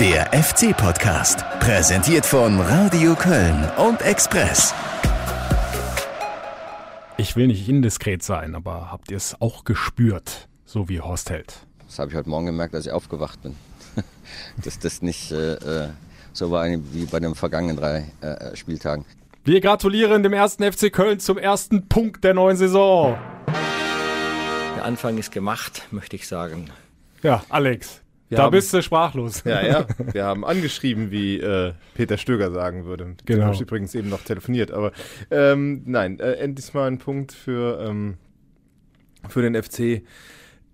Der FC-Podcast, präsentiert von Radio Köln und Express. Ich will nicht indiskret sein, aber habt ihr es auch gespürt, so wie Horst Held? Das habe ich heute Morgen gemerkt, als ich aufgewacht bin. Dass das nicht äh, äh so war wie bei den vergangenen drei äh, Spieltagen. Wir gratulieren dem ersten FC Köln zum ersten Punkt der neuen Saison. Der Anfang ist gemacht, möchte ich sagen. Ja, Alex, wir da haben, bist du sprachlos. Ja, ja. Wir haben angeschrieben, wie äh, Peter Stöger sagen würde. Genau. Habe ich übrigens eben noch telefoniert. Aber ähm, nein, äh, endlich mal ein Punkt für, ähm, für den FC.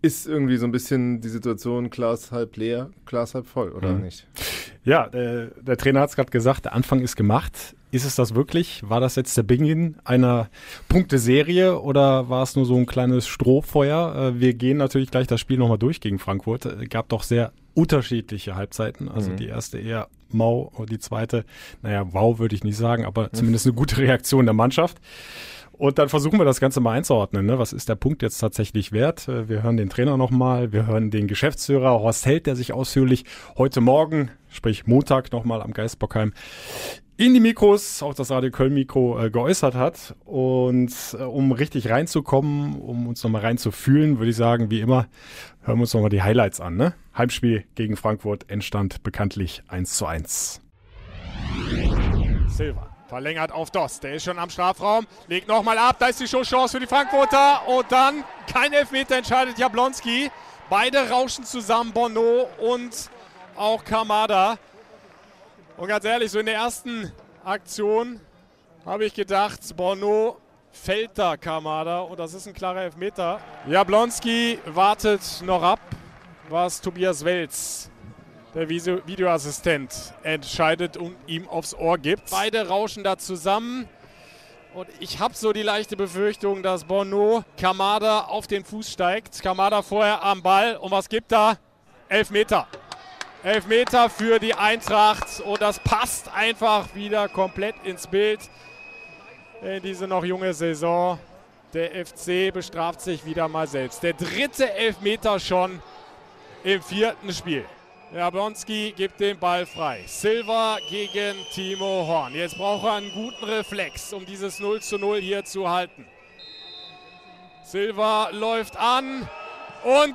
Ist irgendwie so ein bisschen die Situation Glas halb leer, Glas halb voll, oder mhm. nicht? Ja, der, der Trainer hat es gerade gesagt, der Anfang ist gemacht. Ist es das wirklich? War das jetzt der Beginn einer Punkteserie oder war es nur so ein kleines Strohfeuer? Äh, wir gehen natürlich gleich das Spiel nochmal durch gegen Frankfurt. Es gab doch sehr unterschiedliche Halbzeiten. Also mhm. die erste eher mau und die zweite, naja, wow würde ich nicht sagen, aber zumindest eine gute Reaktion der Mannschaft. Und dann versuchen wir das Ganze mal einzuordnen. Ne? Was ist der Punkt jetzt tatsächlich wert? Äh, wir hören den Trainer nochmal, wir hören den Geschäftsführer Horst Held, der sich ausführlich heute Morgen, sprich Montag nochmal am Geistbockheim in die Mikros, auch das Radio Köln-Mikro, äh, geäußert hat. Und äh, um richtig reinzukommen, um uns nochmal reinzufühlen, würde ich sagen, wie immer, hören wir uns nochmal die Highlights an. Ne? Heimspiel gegen Frankfurt, Endstand bekanntlich 1 zu 1. Silva verlängert auf Dost. Der ist schon am Strafraum, legt nochmal ab. Da ist die Chance für die Frankfurter. Und dann kein Elfmeter entscheidet Jablonski. Beide rauschen zusammen, Bono und auch Kamada. Und ganz ehrlich, so in der ersten Aktion habe ich gedacht, Bono fällt da Kamada und das ist ein klarer Elfmeter. Jablonski wartet noch ab, was Tobias Welz, der Videoassistent, entscheidet und ihm aufs Ohr gibt. Beide rauschen da zusammen. Und ich habe so die leichte Befürchtung, dass Bono Kamada auf den Fuß steigt. Kamada vorher am Ball. Und was gibt da? Elfmeter. Elfmeter für die Eintracht und das passt einfach wieder komplett ins Bild in diese noch junge Saison. Der FC bestraft sich wieder mal selbst. Der dritte Elfmeter schon im vierten Spiel. Jablonski gibt den Ball frei. Silva gegen Timo Horn. Jetzt braucht er einen guten Reflex, um dieses 0 zu 0 hier zu halten. Silva läuft an und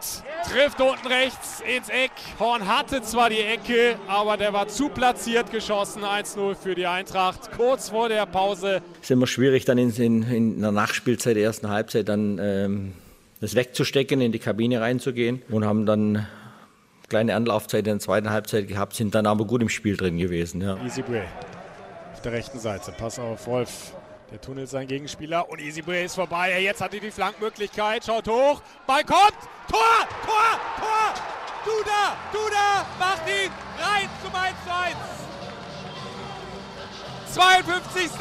trifft unten rechts ins Eck. Horn hatte zwar die Ecke, aber der war zu platziert geschossen. 1-0 für die Eintracht. Kurz vor der Pause. Es ist immer schwierig, dann in, in, in der Nachspielzeit der ersten Halbzeit dann ähm, das wegzustecken, in die Kabine reinzugehen und haben dann kleine Anlaufzeit in der zweiten Halbzeit gehabt, sind dann aber gut im Spiel drin gewesen. Ja. Easy Bray auf der rechten Seite. Pass auf Wolf. Der tunnelt sein Gegenspieler und Easy Bray ist vorbei. Jetzt hat er die Flankmöglichkeit. Schaut hoch. Ball kommt. Tor! Tor! Tor! Duda! Duda! Macht ihn rein zum 1 zu 1. 52.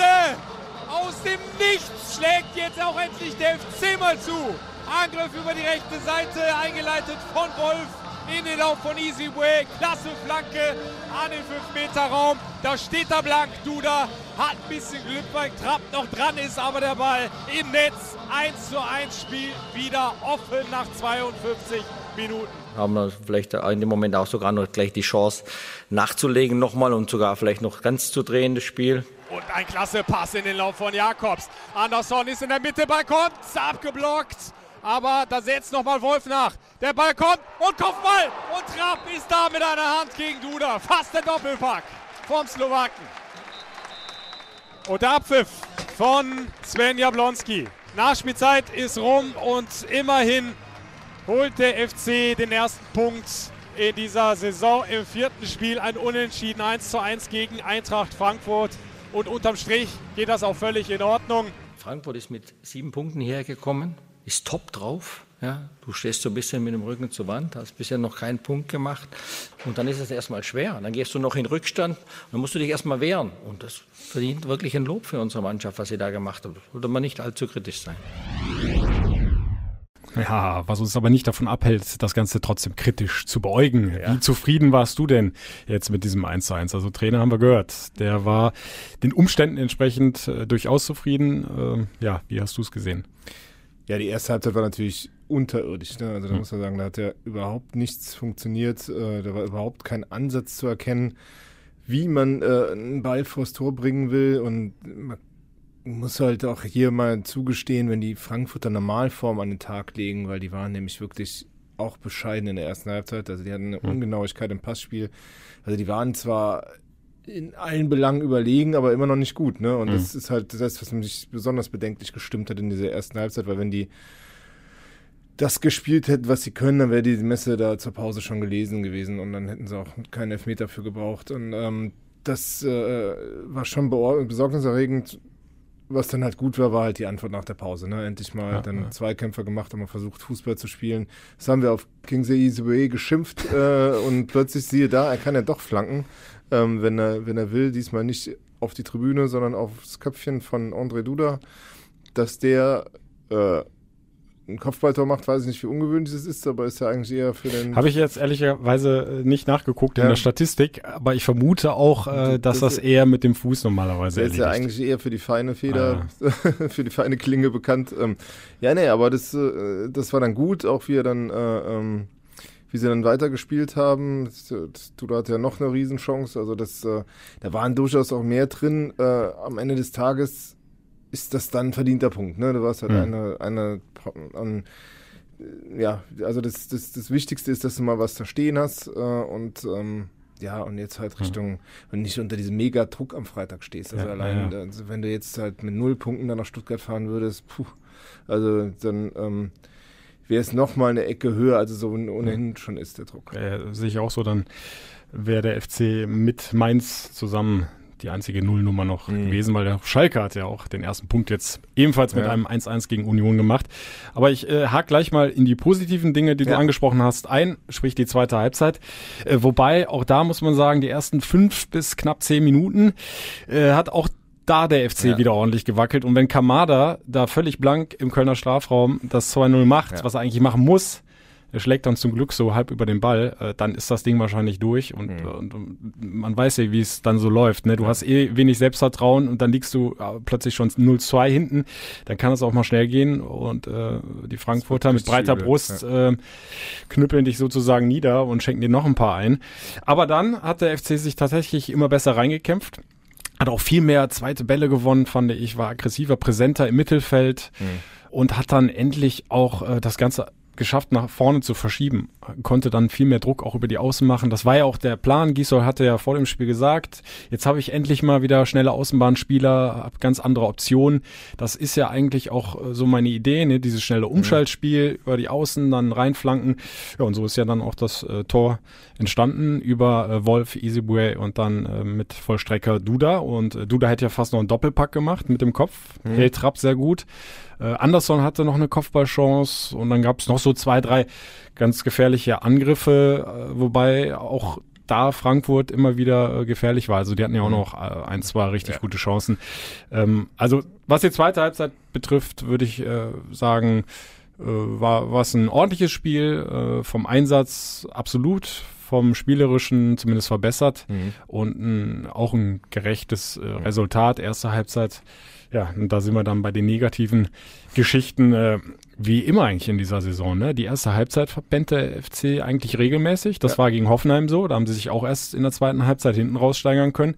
Aus dem Nichts schlägt jetzt auch endlich der FC mal zu. Angriff über die rechte Seite, eingeleitet von Wolf in den Lauf von Easy Way. Klasse Flanke an den 5-Meter-Raum. Da steht er blank. Duda hat ein bisschen Glück, weil Trapp noch dran ist, aber der Ball im Netz. 1 zu 1 Spiel wieder offen nach 52 Minuten. Haben wir vielleicht in dem Moment auch sogar noch gleich die Chance nachzulegen nochmal und sogar vielleicht noch ganz zu drehen, das Spiel. Und ein klasse Pass in den Lauf von Jakobs. Anderson ist in der Mitte, Ball kommt, abgeblockt. Aber da setzt nochmal Wolf nach. Der Ball kommt und Kopfball. Und Trapp ist da mit einer Hand gegen Duda. Fast der Doppelpack vom Slowaken. Und der Abpfiff von Sven Jablonski. Nachspielzeit ist rum und immerhin holt der FC den ersten Punkt in dieser Saison im vierten Spiel. Ein Unentschieden 1 zu 1 gegen Eintracht Frankfurt. Und unterm Strich geht das auch völlig in Ordnung. Frankfurt ist mit sieben Punkten hergekommen ist top drauf. Ja, du stehst so ein bisschen mit dem Rücken zur Wand, hast bisher noch keinen Punkt gemacht. Und dann ist es erstmal schwer. Dann gehst du noch in Rückstand, dann musst du dich erstmal wehren. Und das verdient wirklich ein Lob für unsere Mannschaft, was sie da gemacht hat. Sollte man nicht allzu kritisch sein. Ja, was uns aber nicht davon abhält, das Ganze trotzdem kritisch zu beäugen. Ja. Wie zufrieden warst du denn jetzt mit diesem 1 zu 1? Also Trainer haben wir gehört. Der war den Umständen entsprechend äh, durchaus zufrieden. Äh, ja, wie hast du es gesehen? Ja, die erste Halbzeit war natürlich unterirdisch. Ne? Also da mhm. muss man sagen, da hat ja überhaupt nichts funktioniert. Äh, da war überhaupt kein Ansatz zu erkennen, wie man äh, einen Ball vors Tor bringen will. Und man muss halt auch hier mal zugestehen, wenn die Frankfurter Normalform an den Tag legen, weil die waren nämlich wirklich auch bescheiden in der ersten Halbzeit. Also die hatten eine mhm. Ungenauigkeit im Passspiel. Also die waren zwar in allen Belangen überlegen, aber immer noch nicht gut. Ne? Und mhm. das ist halt das, was mich besonders bedenklich gestimmt hat in dieser ersten Halbzeit, weil wenn die das gespielt hätten, was sie können, dann wäre die Messe da zur Pause schon gelesen gewesen und dann hätten sie auch keinen Elfmeter für gebraucht. Und ähm, das äh, war schon besorgniserregend. Was dann halt gut war, war halt die Antwort nach der Pause. Ne? Endlich mal ja, dann ja. Zweikämpfer gemacht, haben wir versucht, Fußball zu spielen. Das haben wir auf Kingsley Isue geschimpft äh, und plötzlich siehe da, er kann ja doch flanken, ähm, wenn, er, wenn er will. Diesmal nicht auf die Tribüne, sondern aufs Köpfchen von André Duda, dass der äh, ein Kopfballtor macht, weiß ich nicht, wie ungewöhnlich es ist, aber ist ja eigentlich eher für den. Habe ich jetzt ehrlicherweise äh, nicht nachgeguckt ja. in der Statistik, aber ich vermute auch, äh, dass das, das eher mit dem Fuß normalerweise ist. ja eigentlich eher für die feine Feder, ah. für die feine Klinge bekannt. Ähm, ja, nee, aber das, äh, das war dann gut, auch wie er dann, äh, ähm, wie sie dann weitergespielt haben. Du da hat ja noch eine Riesenchance, also das, äh, da waren durchaus auch mehr drin. Äh, am Ende des Tages ist das dann ein verdienter Punkt. Ne? Du warst halt mhm. eine, eine an, ja, also das, das, das Wichtigste ist, dass du mal was da stehen hast äh, und ähm, ja, und jetzt halt Richtung, wenn nicht unter diesem Mega-Druck am Freitag stehst. Also ja, allein, ja. Also wenn du jetzt halt mit null Punkten dann nach Stuttgart fahren würdest, puh, also dann ähm, wäre es nochmal eine Ecke höher, als es so ohnehin mhm. schon ist, der Druck. Ja, sehe ich auch so, dann wäre der FC mit Mainz zusammen die einzige Nullnummer noch mhm. gewesen, weil der Schalke hat ja auch den ersten Punkt jetzt ebenfalls mit ja. einem 1-1 gegen Union gemacht. Aber ich äh, hake gleich mal in die positiven Dinge, die ja. du angesprochen hast, ein, sprich die zweite Halbzeit. Äh, wobei, auch da muss man sagen, die ersten fünf bis knapp zehn Minuten äh, hat auch da der FC ja. wieder ordentlich gewackelt. Und wenn Kamada da völlig blank im Kölner Strafraum das 2-0 macht, was er eigentlich machen muss, er schlägt dann zum Glück so halb über den Ball, äh, dann ist das Ding wahrscheinlich durch und, mhm. und, und man weiß ja, wie es dann so läuft. Ne? Du ja. hast eh wenig Selbstvertrauen und dann liegst du äh, plötzlich schon 0-2 hinten, dann kann es auch mal schnell gehen und äh, die Frankfurter mit breiter übel. Brust ja. äh, knüppeln dich sozusagen nieder und schenken dir noch ein paar ein. Aber dann hat der FC sich tatsächlich immer besser reingekämpft. Hat auch viel mehr zweite Bälle gewonnen, fand ich, war aggressiver, präsenter im Mittelfeld. Mhm und hat dann endlich auch äh, das Ganze geschafft, nach vorne zu verschieben. Konnte dann viel mehr Druck auch über die Außen machen. Das war ja auch der Plan. Gisol hatte ja vor dem Spiel gesagt, jetzt habe ich endlich mal wieder schnelle Außenbahnspieler, habe ganz andere Optionen. Das ist ja eigentlich auch äh, so meine Idee, ne? dieses schnelle Umschaltspiel mhm. über die Außen, dann reinflanken. Ja, und so ist ja dann auch das äh, Tor entstanden über äh, Wolf, Easybue und dann äh, mit Vollstrecker Duda. Und äh, Duda hätte ja fast noch einen Doppelpack gemacht mit dem Kopf. Mhm. Hält Trapp sehr gut. Äh, Anderson hatte noch eine Kopfballchance und dann gab es noch so zwei, drei ganz gefährliche Angriffe, äh, wobei auch da Frankfurt immer wieder äh, gefährlich war. Also die hatten ja auch mhm. noch äh, ein, zwei richtig ja. gute Chancen. Ähm, also was die zweite Halbzeit betrifft, würde ich äh, sagen, äh, war was ein ordentliches Spiel äh, vom Einsatz absolut vom Spielerischen zumindest verbessert mhm. und ein, auch ein gerechtes äh, Resultat. Erste Halbzeit ja, und da sind wir dann bei den negativen Geschichten, äh, wie immer eigentlich in dieser Saison. Ne? Die erste Halbzeit verpennt der FC eigentlich regelmäßig. Das ja. war gegen Hoffenheim so. Da haben sie sich auch erst in der zweiten Halbzeit hinten raussteigern können.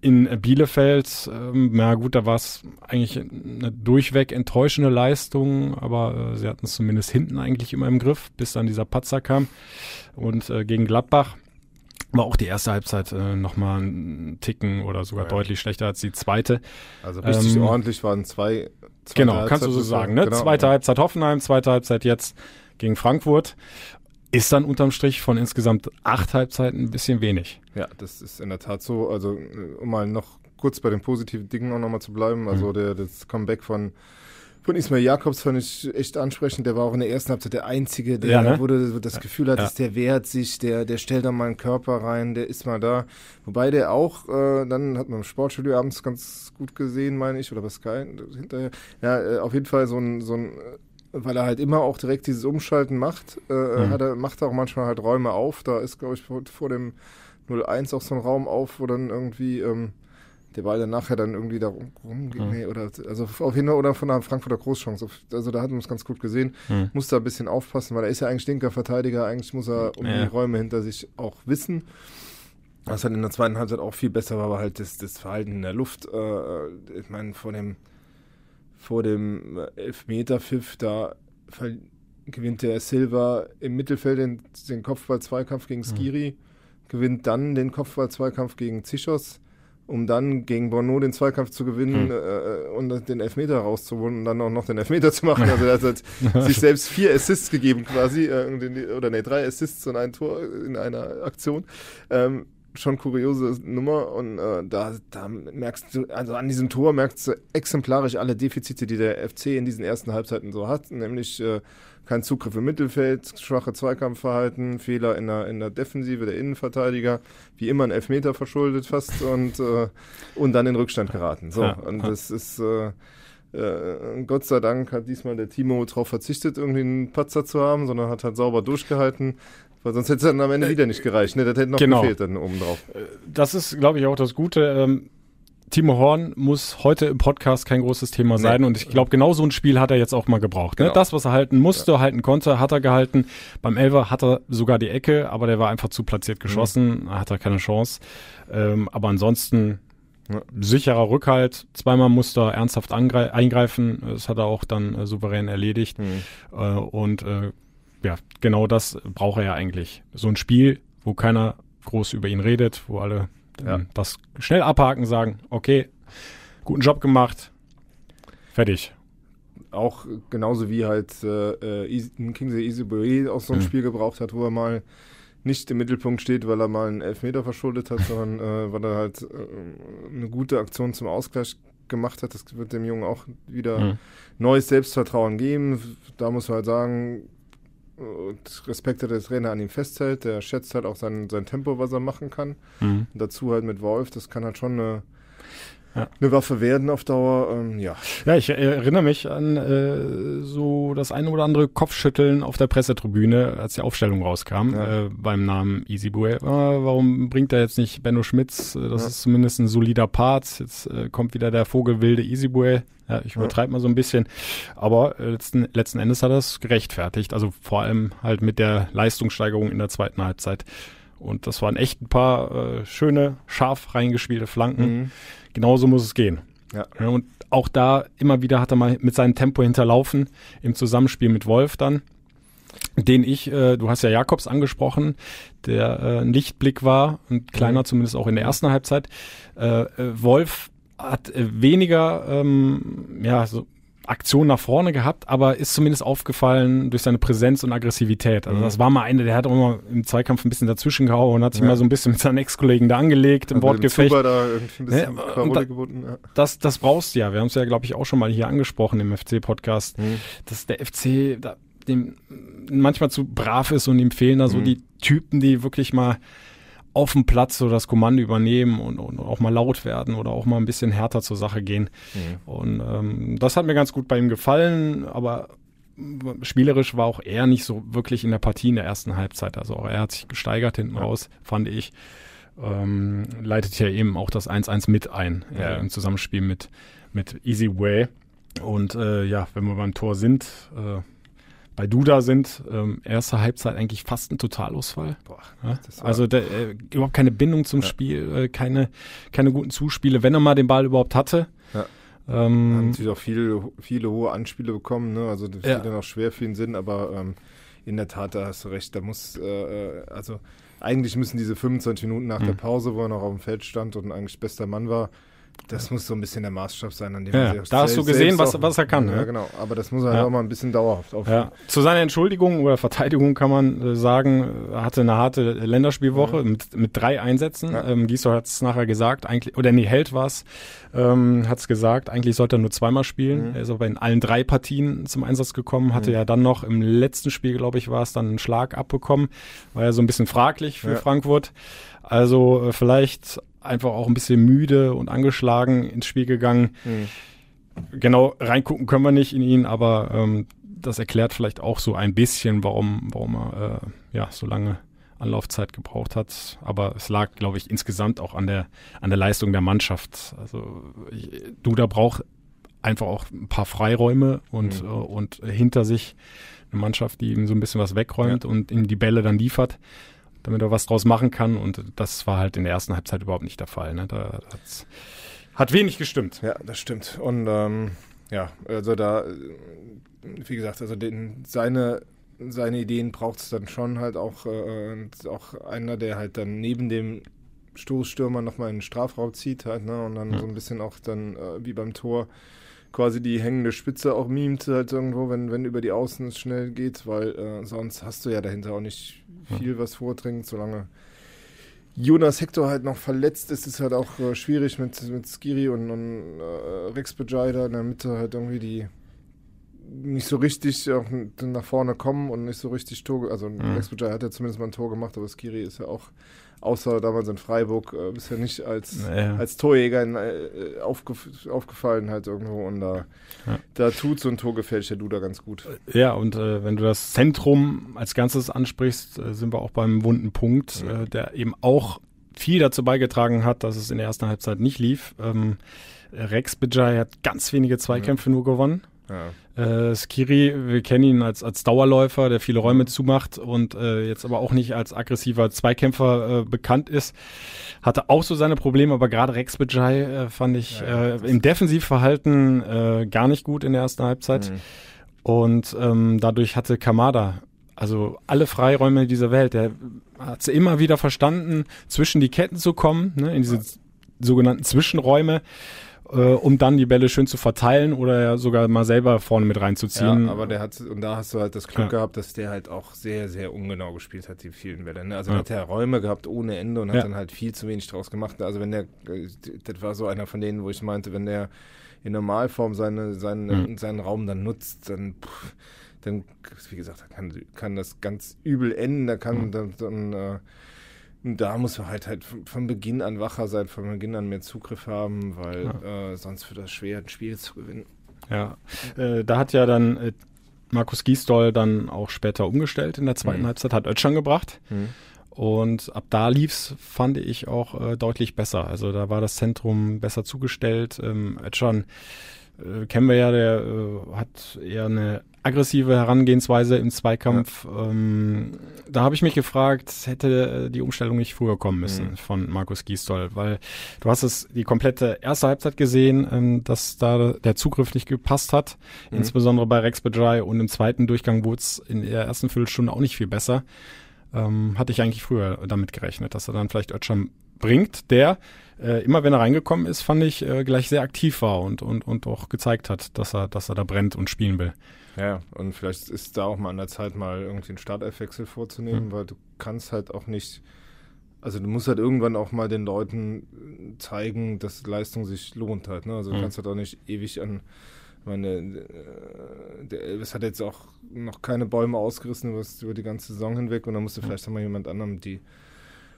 In Bielefeld, ähm, na gut, da war es eigentlich eine durchweg enttäuschende Leistung, aber äh, sie hatten es zumindest hinten eigentlich immer im Griff, bis dann dieser Patzer kam. Und äh, gegen Gladbach war auch die erste Halbzeit äh, nochmal ein Ticken oder sogar ja. deutlich schlechter als die zweite. Also richtig ähm, ordentlich waren zwei. Genau, Halbzeit kannst du so sagen. Ne? Genau. Zweite Halbzeit Hoffenheim, zweite Halbzeit jetzt gegen Frankfurt. Ist dann unterm Strich von insgesamt acht Halbzeiten ein bisschen wenig. Ja, das ist in der Tat so. Also, um mal noch kurz bei den positiven Dingen auch nochmal zu bleiben. Also, mhm. der, das Comeback von von Ismail Jakobs fand ich echt ansprechend. Der war auch in der ersten Halbzeit der Einzige, der ja, ne? wurde das Gefühl hat, ja. dass der wehrt sich, der, der stellt da mal einen Körper rein, der ist mal da. Wobei der auch, äh, dann hat man im Sportstudio abends ganz gut gesehen, meine ich, oder bei Sky hinterher. Ja, äh, auf jeden Fall so ein, so ein weil er halt immer auch direkt dieses Umschalten macht, äh, mhm. hat er, macht er auch manchmal halt Räume auf. Da ist, glaube ich, vor, vor dem 0-1 auch so ein Raum auf, wo dann irgendwie ähm, der Ball dann nachher dann irgendwie da rumgeht. Mhm. Nee, oder, also auf jeden Fall, oder von einer Frankfurter Großchance. Also da hat man es ganz gut gesehen. Mhm. Muss da ein bisschen aufpassen, weil er ist ja eigentlich linker Verteidiger. Eigentlich muss er um ja. die Räume hinter sich auch wissen. Was halt in der zweiten Halbzeit auch viel besser war, aber halt das, das Verhalten in der Luft. Äh, ich meine, vor dem, vor dem Elfmeter-Pfiff, da gewinnt der Silva im Mittelfeld den, den Kopfball-Zweikampf gegen mhm. Skiri, mhm. gewinnt dann den Kopfball-Zweikampf gegen Zischos um dann gegen Bono den Zweikampf zu gewinnen hm. äh, und den Elfmeter rauszuholen und dann auch noch den Elfmeter zu machen. Also er hat halt sich selbst vier Assists gegeben quasi, äh, oder nee, drei Assists und ein Tor in einer Aktion. Ähm, schon kuriose Nummer und äh, da, da merkst du, also an diesem Tor merkst du exemplarisch alle Defizite, die der FC in diesen ersten Halbzeiten so hat, nämlich äh, kein Zugriff im Mittelfeld, schwache Zweikampfverhalten, Fehler in der, in der Defensive der Innenverteidiger, wie immer ein Elfmeter verschuldet fast und, äh, und dann in Rückstand geraten. So, ja, und das ist äh, äh, Gott sei Dank hat diesmal der Timo darauf verzichtet, irgendwie einen Patzer zu haben, sondern hat halt sauber durchgehalten. Weil sonst hätte es dann am Ende wieder nicht gereicht. Ne? Das hätte noch genau. gefehlt dann oben drauf. Äh, das ist, glaube ich, auch das Gute. Ähm, Timo Horn muss heute im Podcast kein großes Thema sein nee. und ich glaube, genau so ein Spiel hat er jetzt auch mal gebraucht. Ne? Genau. Das, was er halten musste, ja. halten konnte, hat er gehalten. Beim Elver hat er sogar die Ecke, aber der war einfach zu platziert geschossen, mhm. hat er keine Chance. Ähm, aber ansonsten ja. sicherer Rückhalt. Zweimal musste er ernsthaft eingreifen. Das hat er auch dann äh, souverän erledigt. Mhm. Äh, und äh, ja, genau das braucht er ja eigentlich. So ein Spiel, wo keiner groß über ihn redet, wo alle ja. das schnell abhaken, sagen, okay, guten Job gemacht, fertig. Auch genauso wie halt äh, äh Kingsley Isibue auch so ein mhm. Spiel gebraucht hat, wo er mal nicht im Mittelpunkt steht, weil er mal einen Elfmeter verschuldet hat, sondern äh, weil er halt äh, eine gute Aktion zum Ausgleich gemacht hat. Das wird dem Jungen auch wieder mhm. neues Selbstvertrauen geben. Da muss man halt sagen, Respekt, dass der Trainer an ihm festhält. Der schätzt halt auch sein, sein Tempo, was er machen kann. Mhm. dazu halt mit Wolf, das kann halt schon eine, ja. eine Waffe werden auf Dauer. Ähm, ja. ja, ich erinnere mich an äh, so das eine oder andere Kopfschütteln auf der Pressetribüne, als die Aufstellung rauskam, ja. äh, beim Namen Easy Boy. Äh, warum bringt er jetzt nicht Benno Schmitz? Das ja. ist zumindest ein solider Part. Jetzt äh, kommt wieder der Vogelwilde Easy Boy. Ja, ich übertreibe mal so ein bisschen. Aber äh, letzten, letzten Endes hat er es gerechtfertigt. Also vor allem halt mit der Leistungssteigerung in der zweiten Halbzeit. Und das waren echt ein paar äh, schöne, scharf reingespielte Flanken. Mhm. Genauso muss es gehen. Ja. ja. Und auch da immer wieder hat er mal mit seinem Tempo hinterlaufen im Zusammenspiel mit Wolf dann, den ich, äh, du hast ja Jakobs angesprochen, der äh, ein Lichtblick war und kleiner mhm. zumindest auch in der ersten Halbzeit. Äh, äh Wolf hat weniger ähm, ja, so Aktion nach vorne gehabt, aber ist zumindest aufgefallen durch seine Präsenz und Aggressivität. Also mhm. das war mal eine, der hat auch immer im Zweikampf ein bisschen dazwischen gehauen und hat sich ja. mal so ein bisschen mit seinen Ex-Kollegen da angelegt im Wortgefecht. Da ja, da, gebunden, ja. das, das brauchst du ja. Wir haben es ja, glaube ich, auch schon mal hier angesprochen im FC-Podcast, mhm. dass der FC da, dem manchmal zu brav ist und ihm fehlen da so mhm. die Typen, die wirklich mal auf dem Platz so das Kommando übernehmen und, und, auch mal laut werden oder auch mal ein bisschen härter zur Sache gehen. Mhm. Und ähm, das hat mir ganz gut bei ihm gefallen, aber spielerisch war auch er nicht so wirklich in der Partie in der ersten Halbzeit. Also auch er hat sich gesteigert hinten ja. raus, fand ich. Ähm, leitet ja eben auch das 1-1 mit ein ja. äh, im Zusammenspiel mit, mit Easy Way. Und äh, ja, wenn wir beim Tor sind, äh, bei Duda sind, ähm, erste Halbzeit eigentlich fast ein Totalausfall. Boah, ja? Also der, äh, überhaupt keine Bindung zum ja. Spiel, äh, keine, keine guten Zuspiele, wenn er mal den Ball überhaupt hatte. Ja. Ähm, haben natürlich auch viele, viele hohe Anspiele bekommen, ne? Also das ja. dann auch schwer für den Sinn, aber ähm, in der Tat, da hast du recht, da muss, äh, äh also eigentlich müssen diese 25 Minuten nach mhm. der Pause, wo er noch auf dem Feld stand und eigentlich bester Mann war, das muss so ein bisschen der Maßstab sein, an dem ja, Da hast du gesehen, was, was er kann. Ja, ne? genau. Aber das muss er ja. auch mal ein bisschen dauerhaft aufnehmen. Ja. Zu seiner Entschuldigung oder Verteidigung kann man äh, sagen, er hatte eine harte Länderspielwoche mhm. mit, mit drei Einsätzen. Ja. Ähm, Giesel hat es nachher gesagt, eigentlich, oder nee, Held war es, ähm, hat es gesagt, eigentlich sollte er nur zweimal spielen. Mhm. Er ist aber in allen drei Partien zum Einsatz gekommen, hatte mhm. ja dann noch im letzten Spiel, glaube ich, war es, dann einen Schlag abbekommen. War ja so ein bisschen fraglich für Frankfurt. Also äh, vielleicht einfach auch ein bisschen müde und angeschlagen ins Spiel gegangen. Mhm. Genau reingucken können wir nicht in ihn, aber ähm, das erklärt vielleicht auch so ein bisschen, warum, warum er äh, ja so lange Anlaufzeit gebraucht hat. Aber es lag, glaube ich, insgesamt auch an der, an der Leistung der Mannschaft. Also Duda braucht einfach auch ein paar Freiräume und, mhm. äh, und hinter sich eine Mannschaft, die ihm so ein bisschen was wegräumt ja. und ihm die Bälle dann liefert, damit er was draus machen kann. Und das war halt in der ersten Halbzeit überhaupt nicht der Fall. Ne? Da hat wenig gestimmt. Ja, das stimmt. Und ähm, ja, also da, wie gesagt, also den, seine seine Ideen braucht es dann schon halt auch, äh, auch einer, der halt dann neben dem Stoßstürmer nochmal in den Strafraum zieht halt, ne? Und dann ja. so ein bisschen auch dann äh, wie beim Tor quasi die hängende Spitze auch mimt halt irgendwo, wenn, wenn über die Außen es schnell geht, weil äh, sonst hast du ja dahinter auch nicht viel, was vordringt, solange Jonas Hector halt noch verletzt ist, ist halt auch äh, schwierig mit, mit Skiri und, und äh, Rex Bejida in der Mitte halt irgendwie die nicht so richtig auch nach vorne kommen und nicht so richtig Tor, also mhm. Rex Bejida hat ja zumindest mal ein Tor gemacht, aber Skiri ist ja auch außer damals in Freiburg äh, bisher nicht als, naja. als Torjäger in, äh, aufgef aufgefallen halt irgendwo und da, ja. da tut so ein Tor gefällt der Duda ganz gut. Ja, und äh, wenn du das Zentrum als Ganzes ansprichst, äh, sind wir auch beim wunden Punkt, ja. äh, der eben auch viel dazu beigetragen hat, dass es in der ersten Halbzeit nicht lief. Ähm, Rex Bejai hat ganz wenige Zweikämpfe ja. nur gewonnen. Ja. Äh, Skiri, wir kennen ihn als, als Dauerläufer, der viele Räume zumacht und äh, jetzt aber auch nicht als aggressiver Zweikämpfer äh, bekannt ist. Hatte auch so seine Probleme, aber gerade Rex Bejai äh, fand ich ja, äh, im Defensivverhalten äh, gar nicht gut in der ersten Halbzeit. Mhm. Und ähm, dadurch hatte Kamada also alle Freiräume dieser Welt. Der hat es immer wieder verstanden, zwischen die Ketten zu kommen, ne, in diese sogenannten Zwischenräume äh, um dann die Bälle schön zu verteilen oder ja sogar mal selber vorne mit reinzuziehen. Ja, aber der hat, und da hast du halt das Glück ja. gehabt, dass der halt auch sehr, sehr ungenau gespielt hat, die vielen Bälle. Ne? Also ja. hat er Räume gehabt ohne Ende und hat dann halt viel zu wenig draus gemacht. Also wenn der, äh, das war so einer von denen, wo ich meinte, wenn der in Normalform seine, seinen, mhm. seinen Raum dann nutzt, dann, pff, dann, wie gesagt, kann, kann das ganz übel enden. Da kann mhm. dann, dann äh, da muss man halt halt von Beginn an wacher sein, von Beginn an mehr Zugriff haben, weil ja. äh, sonst wird das schwer, ein Spiel zu gewinnen. Ja, äh, da hat ja dann äh, Markus Giesdoll dann auch später umgestellt in der zweiten mhm. Halbzeit, hat Ötschan gebracht. Mhm. Und ab da lief's, fand ich auch äh, deutlich besser. Also da war das Zentrum besser zugestellt. Ähm, Ötschan äh, kennen wir ja, der äh, hat eher eine aggressive Herangehensweise im Zweikampf. Ja. Ähm, da habe ich mich gefragt, hätte die Umstellung nicht früher kommen müssen mhm. von Markus Gisdol, weil du hast es die komplette erste Halbzeit gesehen, ähm, dass da der Zugriff nicht gepasst hat, mhm. insbesondere bei Rex Bajai und im zweiten Durchgang wurde es in der ersten Viertelstunde auch nicht viel besser. Ähm, hatte ich eigentlich früher damit gerechnet, dass er dann vielleicht Özcan bringt, der äh, immer wenn er reingekommen ist, fand ich, äh, gleich sehr aktiv war und, und, und auch gezeigt hat, dass er, dass er da brennt und spielen will. Ja, und vielleicht ist da auch mal an der Zeit, mal irgendwie einen Startelfwechsel vorzunehmen, mhm. weil du kannst halt auch nicht, also du musst halt irgendwann auch mal den Leuten zeigen, dass Leistung sich lohnt halt. Ne? Also du mhm. kannst halt auch nicht ewig an, meine, äh, der Elvis hat jetzt auch noch keine Bäume ausgerissen über, über die ganze Saison hinweg und dann musst du mhm. vielleicht auch mal jemand anderem die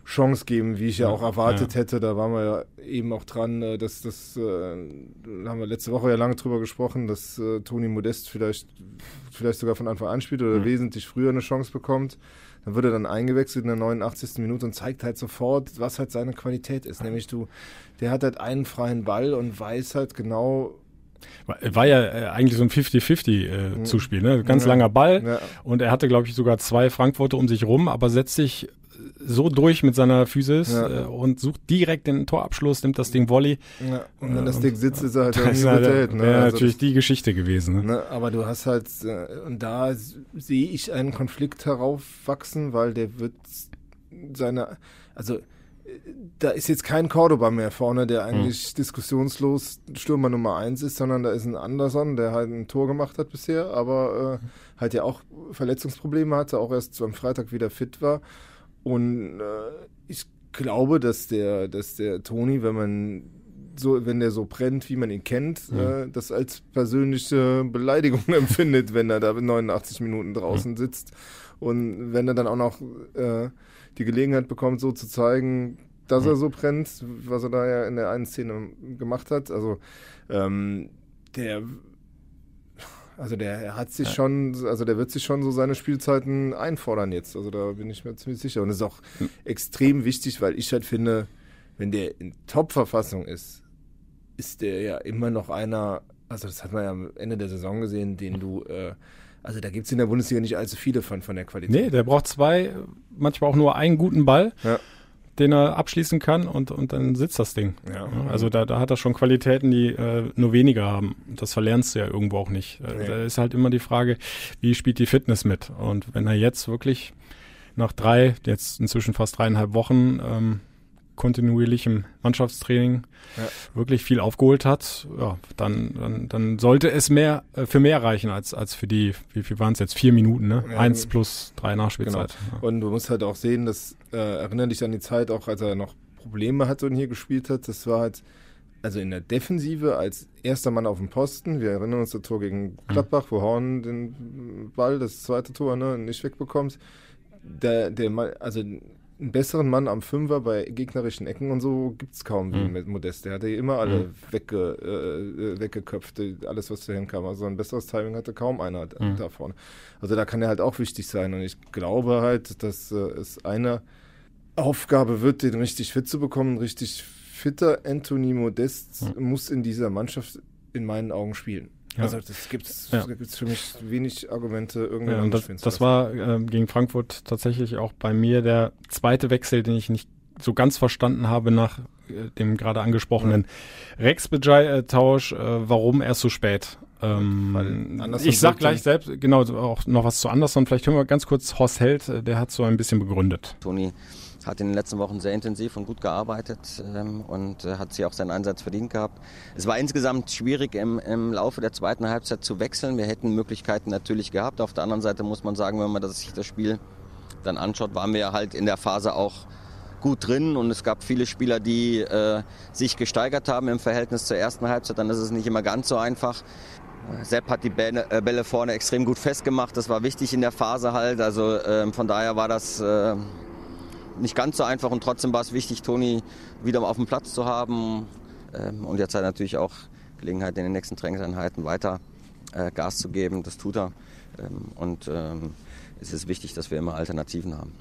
Chance geben, wie ich ja, ja auch erwartet ja. hätte. Da waren wir ja eben auch dran, äh, dass das, äh, haben wir letzte Woche ja lange drüber gesprochen, dass äh, Toni Modest vielleicht, vielleicht sogar von Anfang an spielt oder mhm. wesentlich früher eine Chance bekommt. Dann wird er dann eingewechselt in der 89. Minute und zeigt halt sofort, was halt seine Qualität ist. Nämlich du, der hat halt einen freien Ball und weiß halt genau, war ja äh, eigentlich so ein 50-50-Zuspiel, äh, ne? Ganz ja. langer Ball. Ja. Und er hatte, glaube ich, sogar zwei Frankfurter um sich rum, aber setzt sich so durch mit seiner Physis ja. äh, und sucht direkt den Torabschluss, nimmt das Ding Volley. Ja. Und wenn das Ding sitzt, ist er halt irgendwie halt, ne? Also natürlich die Geschichte gewesen. Ne? ne? Aber du hast halt, äh, und da sehe ich einen Konflikt heraufwachsen, weil der wird seine, also da ist jetzt kein Cordoba mehr vorne, der hm. eigentlich hm. diskussionslos Stürmer Nummer eins ist, sondern da ist ein Anderson, der halt ein Tor gemacht hat bisher, aber äh, halt ja auch Verletzungsprobleme hatte, auch erst am Freitag wieder fit war. Und äh, ich glaube, dass der, dass der Toni, wenn man so, wenn der so brennt, wie man ihn kennt, mhm. äh, das als persönliche Beleidigung empfindet, wenn er da 89 Minuten draußen mhm. sitzt. Und wenn er dann auch noch äh, die Gelegenheit bekommt, so zu zeigen, dass mhm. er so brennt, was er da ja in der einen Szene gemacht hat. Also ähm, der Also der hat sich ja. schon, also der wird sich schon so seine Spielzeiten einfordern jetzt. Also da bin ich mir ziemlich sicher. Und das ist auch hm. extrem wichtig, weil ich halt finde, wenn der in Top-Verfassung ist, ist der ja immer noch einer, also das hat man ja am Ende der Saison gesehen, den du, äh, also da gibt es in der Bundesliga nicht allzu viele von, von der Qualität. Nee, der braucht zwei, manchmal auch nur einen guten Ball. Ja den er abschließen kann und, und dann sitzt das Ding. Ja. Also da, da hat er schon Qualitäten, die äh, nur weniger haben. Das verlernst du ja irgendwo auch nicht. Äh, nee. Da ist halt immer die Frage, wie spielt die Fitness mit? Und wenn er jetzt wirklich nach drei, jetzt inzwischen fast dreieinhalb Wochen ähm, kontinuierlichem Mannschaftstraining ja. wirklich viel aufgeholt hat, ja, dann, dann, dann sollte es mehr äh, für mehr reichen als, als für die, wie viel waren es jetzt? Vier Minuten, ne? Ja, Eins plus drei Nachspielzeit. Genau. Und du musst halt auch sehen, dass, äh, erinnere dich an die Zeit, auch als er noch Probleme hatte und hier gespielt hat, das war halt, also in der Defensive als erster Mann auf dem Posten. Wir erinnern uns das Tor gegen mhm. Gladbach, wo Horn den Ball, das zweite Tor, ne, nicht wegbekommt. Der, der, also einen besseren Mann am Fünfer bei gegnerischen Ecken und so gibt es kaum wie mhm. mit Modest. Der hatte immer alle mhm. wegge, äh, weggeköpft, alles was dahin kam. Also ein besseres Timing hatte kaum einer mhm. da vorne. Also da kann er halt auch wichtig sein. Und ich glaube halt, dass äh, es eine Aufgabe wird, den richtig fit zu bekommen. richtig fitter Anthony Modest mhm. muss in dieser Mannschaft in meinen Augen spielen. Ja. Also das gibt es ja. für mich wenig Argumente irgendwie. Ja, das, das war äh, gegen Frankfurt tatsächlich auch bei mir der zweite Wechsel, den ich nicht so ganz verstanden habe nach äh, dem gerade angesprochenen ja. Rex-Tausch, äh, warum erst so spät. Ähm, ich sag gleich selbst, genau, auch noch was zu Anderson. Vielleicht hören wir ganz kurz Horst Held, äh, der hat so ein bisschen begründet. Toni hat in den letzten Wochen sehr intensiv und gut gearbeitet ähm, und äh, hat sich auch seinen Einsatz verdient gehabt. Es war insgesamt schwierig im, im Laufe der zweiten Halbzeit zu wechseln. Wir hätten Möglichkeiten natürlich gehabt. Auf der anderen Seite muss man sagen, wenn man das, sich das Spiel dann anschaut, waren wir halt in der Phase auch gut drin und es gab viele Spieler, die äh, sich gesteigert haben im Verhältnis zur ersten Halbzeit. Dann ist es nicht immer ganz so einfach. Sepp hat die Bälle, äh, Bälle vorne extrem gut festgemacht. Das war wichtig in der Phase halt. Also äh, von daher war das äh, nicht ganz so einfach und trotzdem war es wichtig, Toni wieder auf dem Platz zu haben. Ähm, und jetzt hat er natürlich auch Gelegenheit, in den nächsten Trainingseinheiten weiter äh, Gas zu geben. Das tut er. Ähm, und ähm, es ist wichtig, dass wir immer Alternativen haben.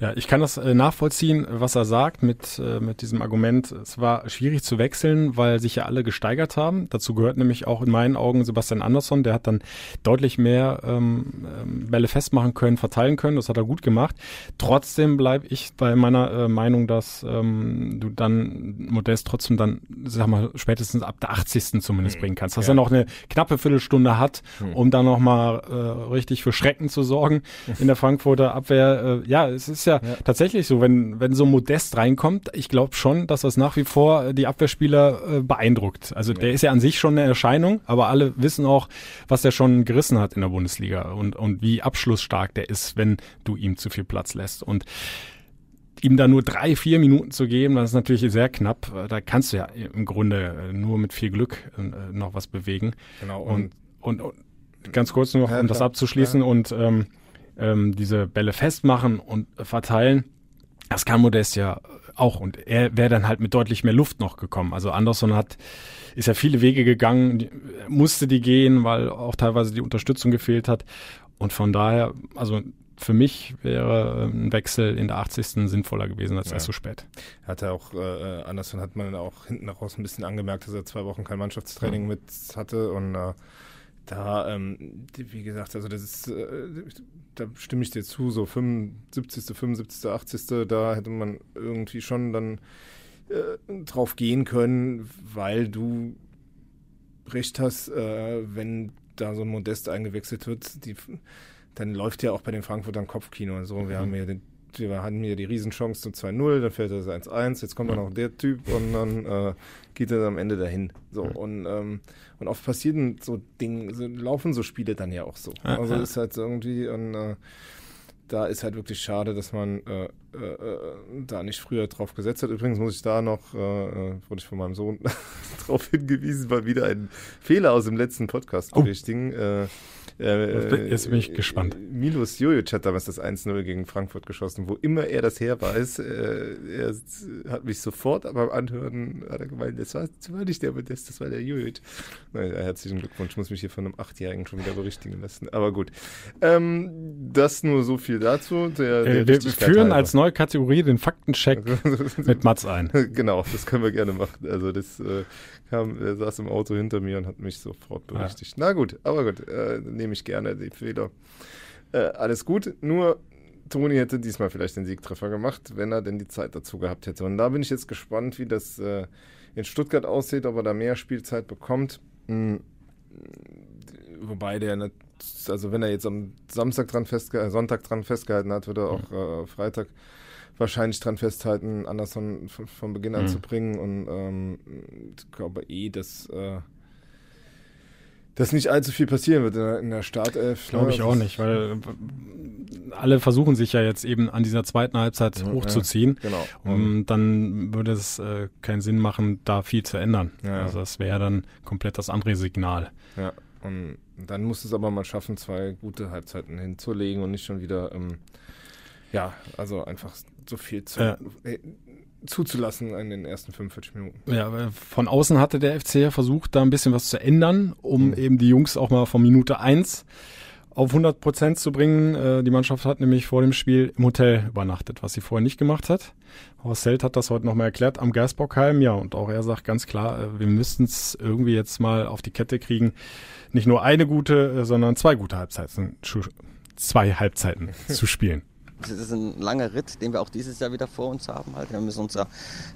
Ja, ich kann das äh, nachvollziehen, was er sagt mit, äh, mit diesem Argument. Es war schwierig zu wechseln, weil sich ja alle gesteigert haben. Dazu gehört nämlich auch in meinen Augen Sebastian Andersson. Der hat dann deutlich mehr ähm, ähm Bälle festmachen können, verteilen können. Das hat er gut gemacht. Trotzdem bleibe ich bei meiner äh, Meinung, dass ähm, du dann Modest trotzdem dann, sag mal, spätestens ab der 80. zumindest mhm. bringen kannst. Dass ja. er noch eine knappe Viertelstunde hat, mhm. um dann nochmal äh, richtig für Schrecken zu sorgen in der Frankfurter Abwehr. Äh, ja, es ist ja, ja, tatsächlich so, wenn, wenn so Modest reinkommt, ich glaube schon, dass das nach wie vor die Abwehrspieler äh, beeindruckt. Also ja. der ist ja an sich schon eine Erscheinung, aber alle wissen auch, was der schon gerissen hat in der Bundesliga und, und wie abschlussstark der ist, wenn du ihm zu viel Platz lässt. Und ihm da nur drei, vier Minuten zu geben, das ist natürlich sehr knapp. Da kannst du ja im Grunde nur mit viel Glück äh, noch was bewegen. Genau. Und, und, und ganz kurz noch, um das abzuschließen und ähm, ähm, diese Bälle festmachen und verteilen. Das kann Modest ja auch und er wäre dann halt mit deutlich mehr Luft noch gekommen. Also Anderson hat ist ja viele Wege gegangen, musste die gehen, weil auch teilweise die Unterstützung gefehlt hat und von daher, also für mich wäre ein Wechsel in der 80. sinnvoller gewesen als ja. erst so spät. Hat er auch, äh, Anderson hat man auch hinten raus ein bisschen angemerkt, dass er zwei Wochen kein Mannschaftstraining mhm. mit hatte und äh, da, ähm, wie gesagt, also das ist, äh, da stimme ich dir zu, so 75., 75., 80., da hätte man irgendwie schon dann äh, drauf gehen können, weil du recht hast, äh, wenn da so ein Modest eingewechselt wird, die, dann läuft ja auch bei den Frankfurtern Kopfkino und so. Wir mhm. haben ja den wir hatten hier die Riesenchance zum 2-0, dann fällt das 1-1, jetzt kommt dann noch der Typ und dann äh, geht er am Ende dahin. So, und, ähm, und oft passieren so Dinge, so, laufen so Spiele dann ja auch so. Ja, also ist halt irgendwie, und äh, da ist halt wirklich schade, dass man äh, äh, äh da nicht früher drauf gesetzt hat. Übrigens muss ich da noch, äh, äh wurde ich von meinem Sohn darauf hingewiesen, mal wieder einen Fehler aus dem letzten Podcast oh. berichtigen. Äh, Jetzt bin ich gespannt. Milos Jojic hat damals das 1-0 gegen Frankfurt geschossen. Wo immer er das her weiß, äh, er hat mich sofort beim Anhören hat er gemeint, das war, das war nicht der Modest, das war der Jojic. herzlichen Glückwunsch, muss mich hier von einem Achtjährigen schon wieder berichtigen lassen. Aber gut. Ähm, das nur so viel dazu. Der, der äh, wir führen halber. als neue Kategorie den Faktencheck mit Mats ein. Genau, das können wir gerne machen. Also das äh, kam, er saß im Auto hinter mir und hat mich sofort berichtigt. Ja. Na gut, aber gut, äh, nehme ich gerne die Fehler. Äh, alles gut, nur Toni hätte diesmal vielleicht den Siegtreffer gemacht, wenn er denn die Zeit dazu gehabt hätte. Und da bin ich jetzt gespannt, wie das äh, in Stuttgart aussieht, ob er da mehr Spielzeit bekommt. Hm, wobei der, also wenn er jetzt am Samstag dran festgehalten, Sonntag dran festgehalten hat, wird er auch äh, Freitag wahrscheinlich dran festhalten, Anderson von, von Beginn an mhm. zu bringen. Und ähm, ich glaube eh, dass, äh, dass nicht allzu viel passieren wird in der, in der Startelf. Glaube ich auch nicht, weil alle versuchen sich ja jetzt eben an dieser zweiten Halbzeit ja, hochzuziehen. Ja, genau. Und dann würde es äh, keinen Sinn machen, da viel zu ändern. Ja. Also das wäre dann komplett das andere Signal. Ja, und dann muss es aber mal schaffen, zwei gute Halbzeiten hinzulegen und nicht schon wieder ähm, ja, also einfach so viel zu, äh, zuzulassen in den ersten 45 Minuten. Ja, von außen hatte der FC ja versucht, da ein bisschen was zu ändern, um mhm. eben die Jungs auch mal von Minute 1 auf 100 Prozent zu bringen. Äh, die Mannschaft hat nämlich vor dem Spiel im Hotel übernachtet, was sie vorher nicht gemacht hat. Horst Held hat das heute nochmal erklärt am Geisbockheim. Ja, und auch er sagt ganz klar, äh, wir müssten es irgendwie jetzt mal auf die Kette kriegen. Nicht nur eine gute, äh, sondern zwei gute Halbzeiten, zwei Halbzeiten zu spielen. Es ist ein langer Ritt, den wir auch dieses Jahr wieder vor uns haben. Halt. Wir müssen uns ja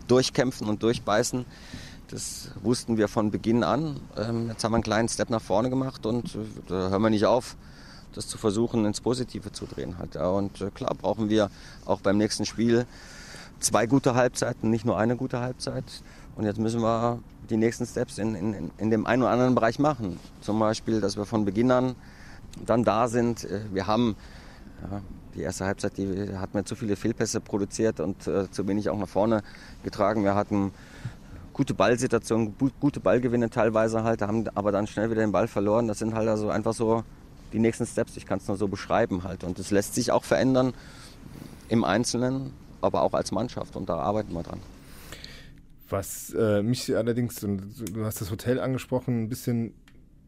durchkämpfen und durchbeißen. Das wussten wir von Beginn an. Ähm, jetzt haben wir einen kleinen Step nach vorne gemacht und äh, da hören wir nicht auf, das zu versuchen, ins Positive zu drehen. Halt. Und äh, klar brauchen wir auch beim nächsten Spiel zwei gute Halbzeiten, nicht nur eine gute Halbzeit. Und jetzt müssen wir die nächsten Steps in, in, in dem einen oder anderen Bereich machen. Zum Beispiel, dass wir von Beginn an dann da sind. Äh, wir haben ja, die erste Halbzeit, die hat mir zu viele Fehlpässe produziert und äh, zu wenig auch nach vorne getragen. Wir hatten gute Ballsituationen, gute Ballgewinne teilweise halt, haben aber dann schnell wieder den Ball verloren. Das sind halt also einfach so die nächsten Steps. Ich kann es nur so beschreiben halt. Und es lässt sich auch verändern im Einzelnen, aber auch als Mannschaft. Und da arbeiten wir dran. Was äh, mich allerdings, du hast das Hotel angesprochen, ein bisschen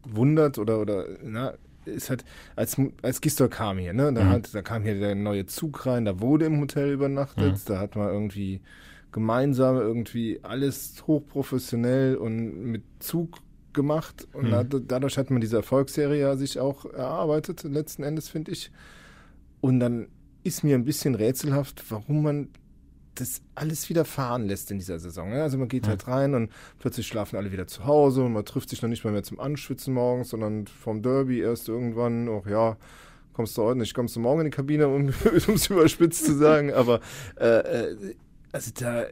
wundert oder, oder na, ist halt, als, als Gistor kam hier, ne, da, mhm. hat, da kam hier der neue Zug rein, da wurde im Hotel übernachtet, mhm. da hat man irgendwie gemeinsam irgendwie alles hochprofessionell und mit Zug gemacht und mhm. da, dadurch hat man diese Erfolgsserie ja sich auch erarbeitet, letzten Endes, finde ich. Und dann ist mir ein bisschen rätselhaft, warum man das alles wieder fahren lässt in dieser Saison. Ne? Also man geht halt rein und plötzlich schlafen alle wieder zu Hause und man trifft sich noch nicht mal mehr zum Anschwitzen morgens, sondern vom Derby erst irgendwann, ach ja, kommst du heute nicht, kommst du morgen in die Kabine, um es überspitzt zu sagen, aber äh, äh, also da,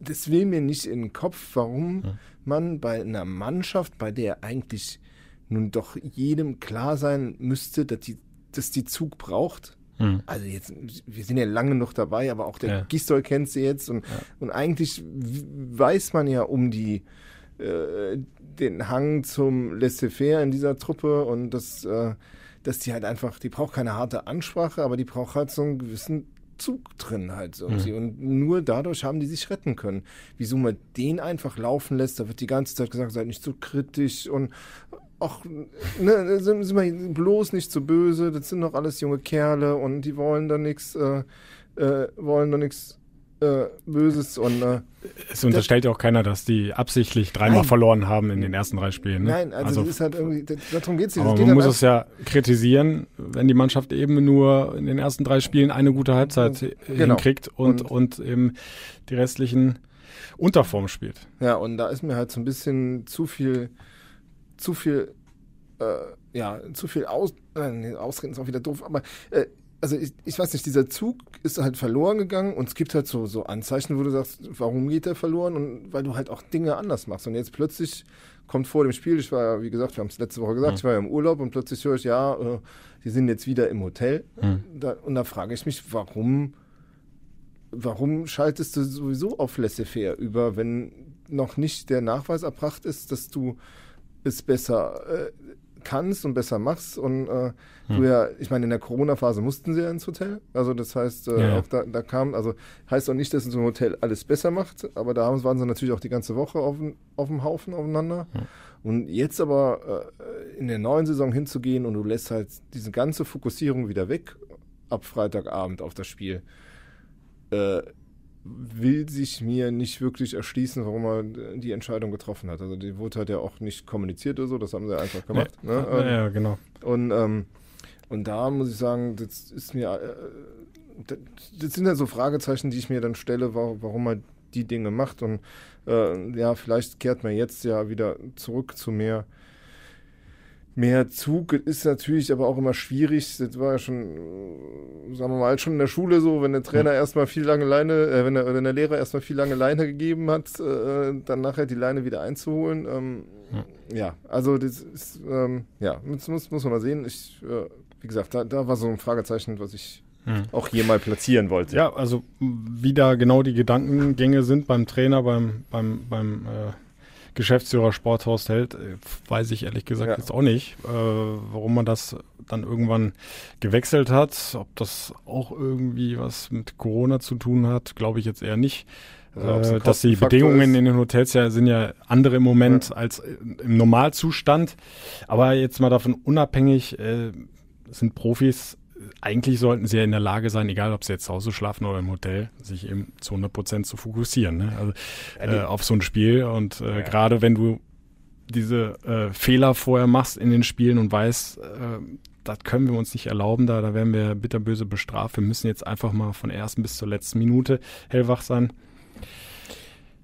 das will mir nicht in den Kopf, warum ja. man bei einer Mannschaft, bei der eigentlich nun doch jedem klar sein müsste, dass die, dass die Zug braucht, hm. Also jetzt, wir sind ja lange noch dabei, aber auch der ja. Gistol kennt sie jetzt und, ja. und eigentlich weiß man ja um die äh, den Hang zum Laissez-faire in dieser Truppe und das, äh, dass die halt einfach, die braucht keine harte Ansprache, aber die braucht halt so einen gewissen Zug drin halt so. Mhm. Und nur dadurch haben die sich retten können. Wieso man den einfach laufen lässt, da wird die ganze Zeit gesagt, seid nicht so kritisch und ach, ne, sind, sind wir bloß nicht so böse, das sind doch alles junge Kerle und die wollen da nichts, äh, äh, wollen da nichts äh, Böses und äh, es unterstellt ja auch keiner, dass die absichtlich dreimal nein. verloren haben in den ersten drei Spielen. Ne? Nein, also, also das ist halt irgendwie, darum geht's nicht. Aber geht man muss es ja kritisieren, wenn die Mannschaft eben nur in den ersten drei Spielen eine gute Halbzeit genau. hinkriegt und, und, und eben die restlichen Unterform spielt. Ja, und da ist mir halt so ein bisschen zu viel zu viel, äh, ja, zu viel Aus, äh, Ausreden ist auch wieder doof, aber äh, also ich, ich weiß nicht, dieser Zug ist halt verloren gegangen und es gibt halt so, so Anzeichen, wo du sagst, warum geht der verloren? Und weil du halt auch Dinge anders machst. Und jetzt plötzlich kommt vor dem Spiel, ich war ja, wie gesagt, wir haben es letzte Woche gesagt, mhm. ich war ja im Urlaub und plötzlich höre ich, ja, äh, die sind jetzt wieder im Hotel. Mhm. Da, und da frage ich mich, warum, warum schaltest du sowieso auf Laissez-faire über, wenn noch nicht der Nachweis erbracht ist, dass du es besser, äh, kannst und besser machst und äh, hm. du ja, ich meine, in der Corona-Phase mussten sie ja ins Hotel. Also das heißt, äh, ja. auch da, da kam, also heißt auch nicht, dass so ein Hotel alles besser macht, aber da waren sie natürlich auch die ganze Woche auf, auf dem Haufen aufeinander. Hm. Und jetzt aber äh, in der neuen Saison hinzugehen und du lässt halt diese ganze Fokussierung wieder weg ab Freitagabend auf das Spiel. Will sich mir nicht wirklich erschließen, warum er die Entscheidung getroffen hat. Also die wurde halt ja auch nicht kommuniziert oder so, das haben sie einfach gemacht. Nee. Ne? Ja, ja, genau. Und, ähm, und da muss ich sagen, das ist mir, äh, das sind ja so Fragezeichen, die ich mir dann stelle, warum er die Dinge macht. Und äh, ja, vielleicht kehrt man jetzt ja wieder zurück zu mehr mehr Zug ist natürlich aber auch immer schwierig. Das war ja schon, sagen wir mal, schon in der Schule so, wenn der Trainer erstmal viel lange Leine, äh, wenn, der, wenn der Lehrer erstmal viel lange Leine gegeben hat, äh, dann nachher die Leine wieder einzuholen. Ähm, ja. ja. also das ist, ähm, ja, muss, muss, muss man mal sehen. Ich, äh, wie gesagt, da, da war so ein Fragezeichen, was ich hm. auch hier mal platzieren wollte. Ja, also wie da genau die Gedankengänge sind beim Trainer, beim, beim, beim äh Geschäftsführer Sporthaus hält, äh, weiß ich ehrlich gesagt ja. jetzt auch nicht, äh, warum man das dann irgendwann gewechselt hat. Ob das auch irgendwie was mit Corona zu tun hat, glaube ich jetzt eher nicht. Also, äh, dass die Bedingungen ist. in den Hotels ja sind ja andere im Moment ja. als im Normalzustand. Aber jetzt mal davon unabhängig, äh, sind Profis eigentlich sollten sie ja in der Lage sein, egal ob sie jetzt zu Hause schlafen oder im Hotel, sich eben zu 100 Prozent zu fokussieren. Ne? Also äh, auf so ein Spiel und äh, ja. gerade wenn du diese äh, Fehler vorher machst in den Spielen und weißt, äh, das können wir uns nicht erlauben, da, da werden wir bitterböse bestraft. Wir müssen jetzt einfach mal von ersten bis zur letzten Minute hellwach sein.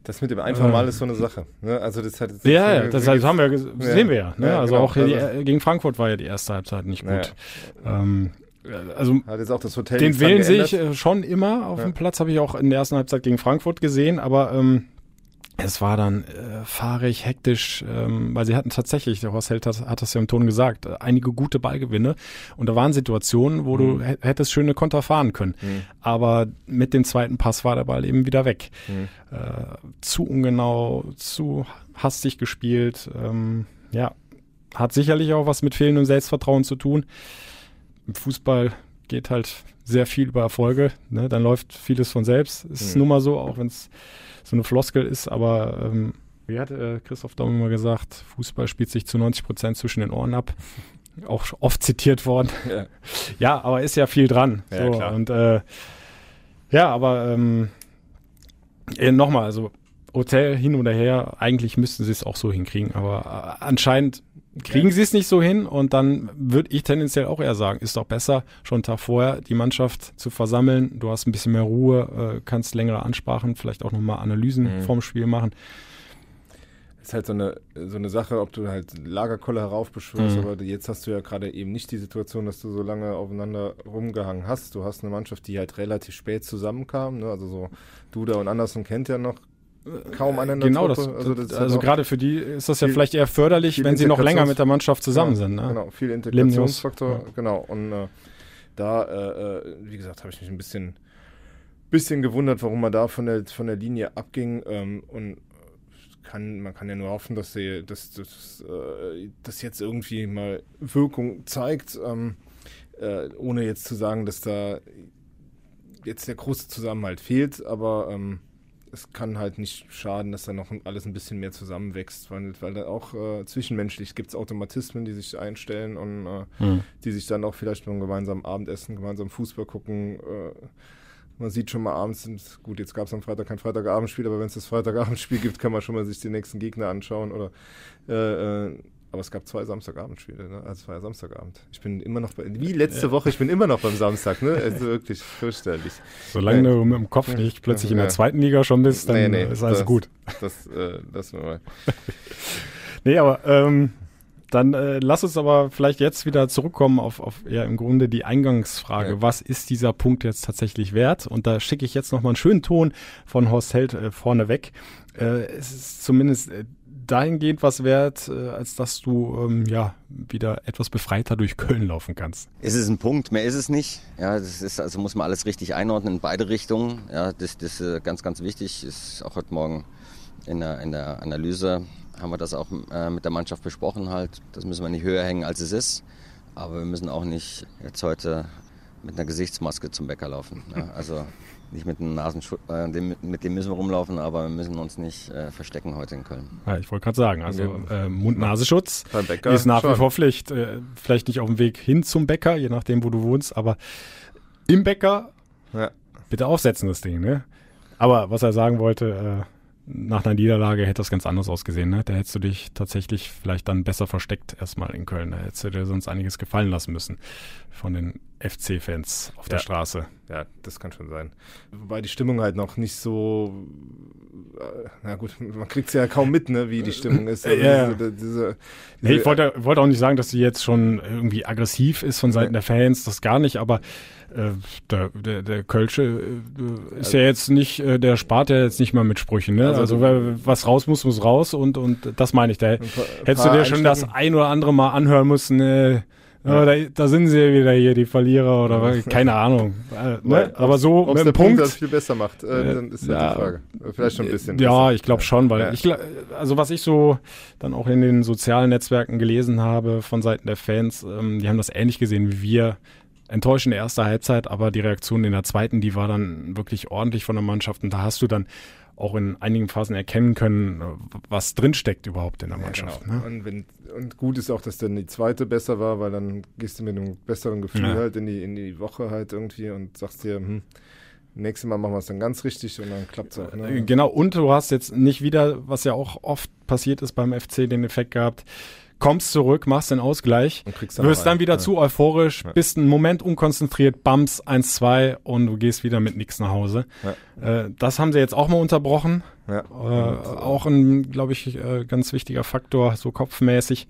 Das mit dem einfach mal ist so eine Sache. Ne? Also das hat ja, ja, das, das haben wir, sehen wir ja. Ne? ja also genau. auch also, gegen Frankfurt war ja die erste Halbzeit nicht gut. Ja. Ähm, also hat jetzt auch das Hotel den Willen sehe ich äh, schon immer auf ja. dem Platz, habe ich auch in der ersten Halbzeit gegen Frankfurt gesehen, aber ähm, es war dann äh, fahrig, hektisch, ähm, weil sie hatten tatsächlich, der Horst Held hat, hat das ja im Ton gesagt, äh, einige gute Ballgewinne. Und da waren Situationen, wo mhm. du hättest schöne Konter fahren können. Mhm. Aber mit dem zweiten Pass war der Ball eben wieder weg. Mhm. Äh, zu ungenau, zu hastig gespielt. Ähm, ja, hat sicherlich auch was mit fehlendem Selbstvertrauen zu tun im Fußball geht halt sehr viel über Erfolge. Ne? Dann läuft vieles von selbst. Ist mhm. nun mal so, auch wenn es so eine Floskel ist. Aber ähm, wie hat äh, Christoph Daum immer gesagt, Fußball spielt sich zu 90 Prozent zwischen den Ohren ab. Auch oft zitiert worden. Ja, ja aber ist ja viel dran. Ja, so, klar. Und äh, ja, aber ähm, äh, nochmal, also Hotel hin oder her, eigentlich müssten sie es auch so hinkriegen. Aber äh, anscheinend kriegen sie es nicht so hin und dann würde ich tendenziell auch eher sagen, ist doch besser, schon einen Tag vorher die Mannschaft zu versammeln. Du hast ein bisschen mehr Ruhe, äh, kannst längere Ansprachen, vielleicht auch nochmal Analysen mhm. vorm Spiel machen. Ist halt so eine, so eine Sache, ob du halt Lagerkolle heraufbeschwörst, mhm. aber jetzt hast du ja gerade eben nicht die Situation, dass du so lange aufeinander rumgehangen hast. Du hast eine Mannschaft, die halt relativ spät zusammenkam, ne? also so Duda und Andersen kennt ja noch kaum einer Genau, das, also, das also gerade für die ist das ja vielleicht eher förderlich, wenn sie noch länger mit der Mannschaft zusammen ja, sind. Ne? Genau, viel Integrationsfaktor, ja. genau. Und äh, da, äh, äh, wie gesagt, habe ich mich ein bisschen, bisschen gewundert, warum man da von der, von der Linie abging. Ähm, und kann, man kann ja nur hoffen, dass sie, dass, dass, äh, das jetzt irgendwie mal Wirkung zeigt, ähm, äh, ohne jetzt zu sagen, dass da jetzt der große Zusammenhalt fehlt, aber ähm, es kann halt nicht schaden, dass da noch alles ein bisschen mehr zusammenwächst, weil, weil da auch äh, zwischenmenschlich gibt es Automatismen, die sich einstellen und äh, mhm. die sich dann auch vielleicht beim gemeinsamen Abendessen, gemeinsam Fußball gucken. Äh, man sieht schon mal abends, gut, jetzt gab es am Freitag kein Freitagabendspiel, aber wenn es das Freitagabendspiel gibt, kann man schon mal sich die nächsten Gegner anschauen oder äh, äh, aber es gab zwei Samstagabendspiele, ne? Also es war ja Samstagabend. Ich bin immer noch bei, wie letzte ja. Woche, ich bin immer noch beim Samstag, ne? Also wirklich fürchterlich. Solange du mit dem Kopf nicht plötzlich in der zweiten Liga schon bist, dann nee, nee, ist alles das, gut. Das äh, wir mal. nee, aber ähm, dann äh, lass uns aber vielleicht jetzt wieder zurückkommen auf, auf ja im Grunde die Eingangsfrage. Ja. Was ist dieser Punkt jetzt tatsächlich wert? Und da schicke ich jetzt nochmal einen schönen Ton von Horst Held äh, vorneweg. Äh, es ist zumindest äh, dahingehend was wert, äh, als dass du ähm, ja wieder etwas befreiter durch Köln laufen kannst. Es ist ein Punkt, mehr ist es nicht. Ja, das ist also muss man alles richtig einordnen in beide Richtungen. Ja, das, das ist äh, ganz, ganz wichtig. Ist auch heute Morgen in der, in der Analyse haben wir das auch äh, mit der Mannschaft besprochen halt. Das müssen wir nicht höher hängen, als es ist. Aber wir müssen auch nicht jetzt heute mit einer Gesichtsmaske zum Bäcker laufen. Ja? Also nicht mit dem Nasenschutz, äh, mit dem müssen wir rumlaufen, aber wir müssen uns nicht äh, verstecken heute in Köln. Ja, ich wollte gerade sagen, also äh, Mund-Nasenschutz ist nach schon. wie vor Pflicht. Äh, vielleicht nicht auf dem Weg hin zum Bäcker, je nachdem, wo du wohnst, aber im Bäcker ja. bitte aufsetzen das Ding. Ne? Aber was er sagen wollte, äh, nach einer Niederlage hätte das ganz anders ausgesehen. Ne? Da hättest du dich tatsächlich vielleicht dann besser versteckt erstmal in Köln. Da hättest du dir sonst einiges gefallen lassen müssen von den FC-Fans auf der Straße. Ja, das kann schon sein. Wobei die Stimmung halt noch nicht so, äh, na gut, man kriegt es ja kaum mit, ne, wie die Stimmung ist. Also ja, diese, diese, diese, nee, ich wollte, wollte auch nicht sagen, dass sie jetzt schon irgendwie aggressiv ist von Seiten der Fans, das gar nicht, aber der, der, der Kölsche äh, ist ja jetzt nicht, äh, der spart ja jetzt nicht mal mit Sprüchen. Ne? Also, also was raus muss, muss raus und, und das meine ich. Da hättest du dir schon das ein oder andere Mal anhören müssen. Äh, ja. Da, da, sind sie wieder hier, die Verlierer oder ja. keine Ahnung. Äh, ne? Aber so mit dem Punkt, das viel besser macht, äh, dann ist ja, die Frage. Vielleicht schon ein bisschen. Ja, besser. ich glaube schon, weil ich, also was ich so dann auch in den sozialen Netzwerken gelesen habe von Seiten der Fans, ähm, die haben das ähnlich gesehen wie wir enttäuschende erste Halbzeit, aber die Reaktion in der zweiten, die war dann wirklich ordentlich von der Mannschaft und da hast du dann auch in einigen Phasen erkennen können, was drinsteckt überhaupt in der Mannschaft. Ja, genau. ne? und, wenn, und, gut ist auch, dass dann die zweite besser war, weil dann gehst du mit einem besseren Gefühl ja. halt in die, in die Woche halt irgendwie und sagst dir, hm, nächstes Mal machen wir es dann ganz richtig und dann klappt es auch. Ne? Genau, und du hast jetzt nicht wieder, was ja auch oft passiert ist beim FC, den Effekt gehabt, kommst zurück, machst den Ausgleich, dann wirst dann wieder ja. zu euphorisch, ja. bist einen Moment unkonzentriert, bums 1-2 und du gehst wieder mit nichts nach Hause. Ja. Äh, das haben sie jetzt auch mal unterbrochen. Äh, auch ein, glaube ich, äh, ganz wichtiger Faktor, so kopfmäßig.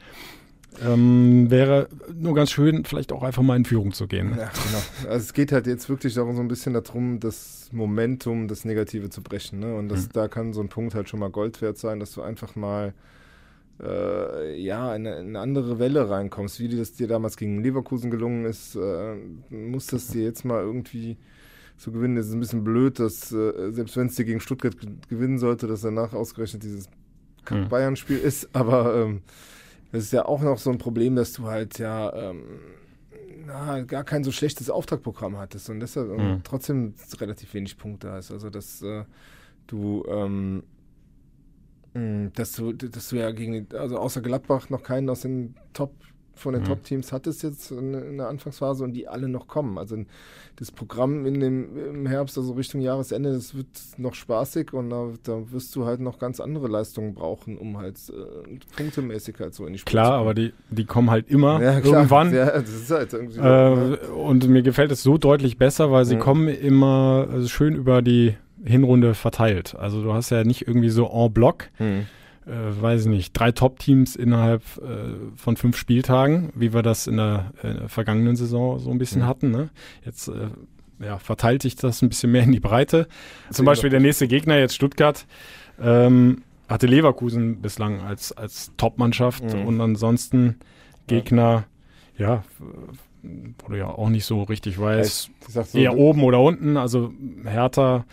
Ähm, wäre nur ganz schön, vielleicht auch einfach mal in Führung zu gehen. Ja, genau. Also es geht halt jetzt wirklich darum, so ein bisschen darum, das Momentum, das Negative zu brechen. Ne? Und das, mhm. da kann so ein Punkt halt schon mal Gold wert sein, dass du einfach mal äh, ja, in eine, eine, andere Welle reinkommst, wie das dir damals gegen Leverkusen gelungen ist, äh, muss das dir jetzt mal irgendwie zu gewinnen. Es ist ein bisschen blöd, dass äh, selbst wenn es dir gegen Stuttgart gewinnen sollte, dass danach ausgerechnet dieses mhm. Bayern-Spiel ist, aber ähm, das ist ja auch noch so ein Problem, dass du halt ja ähm, na, gar kein so schlechtes Auftragprogramm hattest und deshalb mhm. trotzdem relativ wenig Punkte hast. Also dass äh, du ähm, dass du, dass du ja gegen, also außer Gladbach noch keinen aus den Top, von den mhm. Top-Teams hattest jetzt in, in, der Anfangsphase und die alle noch kommen. Also das Programm in dem, im Herbst, also Richtung Jahresende, das wird noch spaßig und da, da wirst du halt noch ganz andere Leistungen brauchen, um halt äh, punktemäßig halt so in die Spiele Klar, aber die, die kommen halt immer ja, irgendwann. Ja, das ist halt irgendwie äh, und mir gefällt es so deutlich besser, weil sie mhm. kommen immer also schön über die Hinrunde verteilt. Also du hast ja nicht irgendwie so en bloc, hm. Äh, weiß ich nicht, drei Top-Teams innerhalb äh, von fünf Spieltagen, wie wir das in der, äh, vergangenen Saison so ein bisschen hm. hatten. Ne? Jetzt äh, ja, verteilt sich das ein bisschen mehr in die Breite. Zum Beispiel der nächste Gegner, jetzt Stuttgart, ähm, hatte Leverkusen bislang als, als Top-Mannschaft mhm. und ansonsten Gegner, ja, wo du ja auch nicht so richtig weißt, so, eher oben oder unten. Also Hertha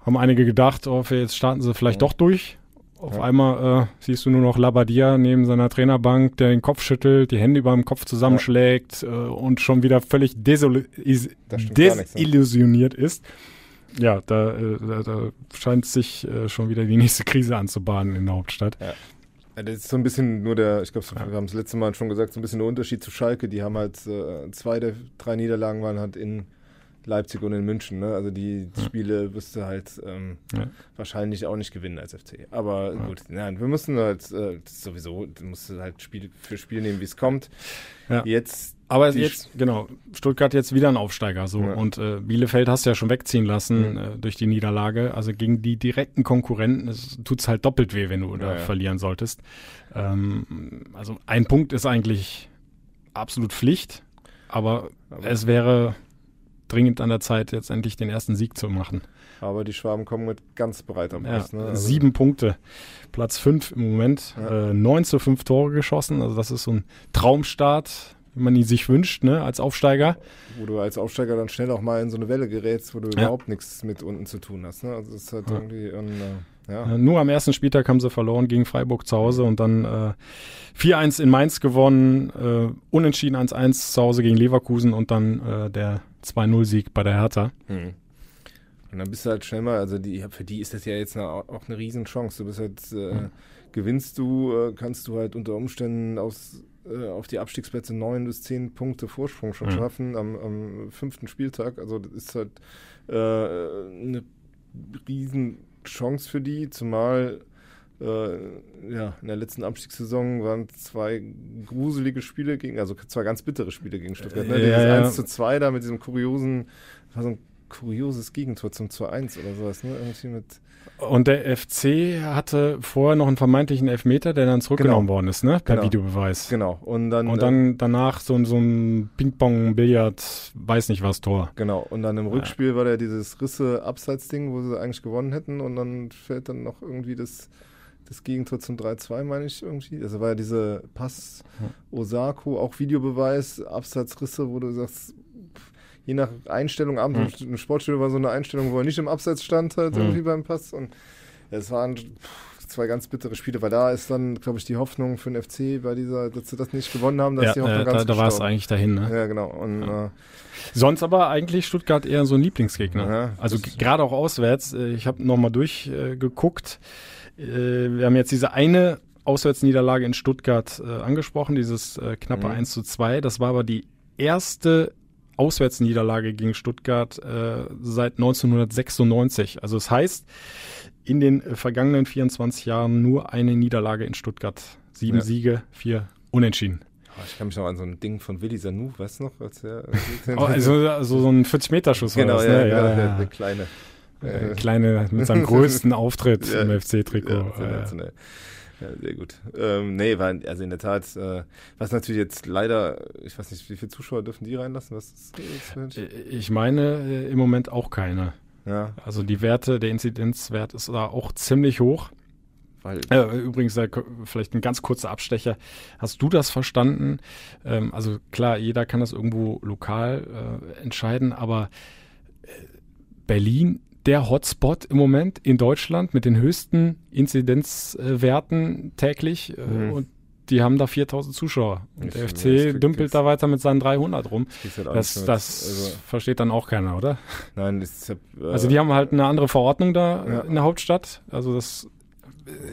haben einige gedacht, oh, jetzt starten sie vielleicht ja. doch durch. Auf ja. einmal äh, siehst du nur noch Labadia neben seiner Trainerbank, der den Kopf schüttelt, die Hände über dem Kopf zusammenschlägt ja. äh, und schon wieder völlig ne? desillusioniert ist. Ja, da, äh, da, da, scheint sich äh, schon wieder die nächste Krise anzubahnen in der Hauptstadt. Ja. Das ist so ein bisschen nur der, ich glaube, wir haben es letzte Mal schon gesagt, so ein bisschen der Unterschied zu Schalke. Die haben halt äh, zwei der drei Niederlagen waren halt in Leipzig und in München. Ne? Also die ja. Spiele wirst du halt ähm, ja. wahrscheinlich auch nicht gewinnen als FC. Aber ja. gut, nein, wir müssen halt äh, sowieso, du musst halt Spiel für Spiel nehmen, wie es kommt. Jetzt aber jetzt, genau, Stuttgart jetzt wieder ein Aufsteiger. So. Ja. Und äh, Bielefeld hast du ja schon wegziehen lassen mhm. äh, durch die Niederlage. Also gegen die direkten Konkurrenten tut es halt doppelt weh, wenn du da ja, verlieren solltest. Ähm, also ein Punkt ist eigentlich absolut Pflicht, aber, aber es wäre dringend an der Zeit, jetzt endlich den ersten Sieg zu machen. Aber die Schwaben kommen mit ganz breiter Brust. Ja, ne? also sieben Punkte. Platz fünf im Moment. Ja. Äh, 9 zu 5 Tore geschossen. Also das ist so ein Traumstart wie man ihn sich wünscht, ne, als Aufsteiger. Wo du als Aufsteiger dann schnell auch mal in so eine Welle gerätst, wo du ja. überhaupt nichts mit unten zu tun hast. Ne? Also ist halt ja. irgendwie ein, äh, ja. Nur am ersten Spieltag haben sie verloren gegen Freiburg zu Hause und dann äh, 4-1 in Mainz gewonnen, äh, unentschieden 1-1 zu Hause gegen Leverkusen und dann äh, der 2-0-Sieg bei der Hertha. Mhm. Und dann bist du halt schnell mal, also die, für die ist das ja jetzt eine, auch eine Riesenchance. Du bist halt, äh, mhm. gewinnst du, äh, kannst du halt unter Umständen aus, äh, auf die Abstiegsplätze neun bis zehn Punkte Vorsprung schon mhm. schaffen am, am, fünften Spieltag. Also das ist halt äh, eine Riesenchance für die, zumal ja, in der letzten Abstiegssaison waren zwei gruselige Spiele gegen, also zwei ganz bittere Spiele gegen Stuttgart. Ne? Ja, ja. 1 zu 2 da mit diesem kuriosen, war so ein kurioses Gegentor zum 2-1 oder sowas, ne? Irgendwie mit und der FC hatte vorher noch einen vermeintlichen Elfmeter, der dann zurückgenommen genau. worden ist, ne? Per genau. Videobeweis. Genau. Und dann, und dann äh, danach so, so ein Ping-Pong-Billard, weiß nicht was, Tor. Genau. Und dann im Rückspiel ja. war der dieses Risse-Abseits-Ding, wo sie eigentlich gewonnen hätten. Und dann fällt dann noch irgendwie das, das Gegentor zum 3-2, meine ich irgendwie. Also war ja diese Pass Osako, auch Videobeweis, Abseitsrisse, wo du sagst, je nach Einstellung, abends mhm. im Sportstudio war so eine Einstellung, wo er nicht im Abseits stand, halt mhm. irgendwie beim Pass. Und es waren zwei ganz bittere Spiele, weil da ist dann, glaube ich, die Hoffnung für den FC bei dieser, dass sie das nicht gewonnen haben, dass ja, die Hoffnung äh, ganz Da, da war es eigentlich dahin, ne? Ja, genau. Und, ja. äh, Sonst aber eigentlich Stuttgart eher so ein Lieblingsgegner. Ja, also gerade auch auswärts. Äh, ich habe nochmal durchgeguckt. Äh, wir haben jetzt diese eine Auswärtsniederlage in Stuttgart äh, angesprochen, dieses äh, knappe mhm. 1 zu 2. Das war aber die erste Auswärtsniederlage gegen Stuttgart äh, seit 1996. Also es das heißt, in den vergangenen 24 Jahren nur eine Niederlage in Stuttgart. Sieben ja. Siege, vier Unentschieden. Oh, ich kann mich noch an so ein Ding von Willi Sanu, weißt du noch? Als er, oh, also, also so ein 40-Meter-Schuss genau, war das, ne? ja, ja, ja, der, der kleine. Äh, kleine, mit seinem größten Auftritt im FC-Trikot. Ja, ja, sehr gut. Ähm, nee, war, also in der Tat, äh, was natürlich jetzt leider, ich weiß nicht, wie viele Zuschauer dürfen die reinlassen? Was ist, äh, ich meine äh, im Moment auch keine. Ja. Also die Werte, der Inzidenzwert ist da auch ziemlich hoch. Weil äh, übrigens, äh, vielleicht ein ganz kurzer Abstecher. Hast du das verstanden? Ähm, also klar, jeder kann das irgendwo lokal äh, entscheiden, aber äh, Berlin der Hotspot im Moment in Deutschland mit den höchsten Inzidenzwerten täglich. Äh, mhm. Und die haben da 4000 Zuschauer. Und der FC dümpelt da weiter mit seinen 300 rum. Halt das, das also versteht dann auch keiner, oder? Nein, das, äh, also die haben halt eine andere Verordnung da ja. in der Hauptstadt. Also das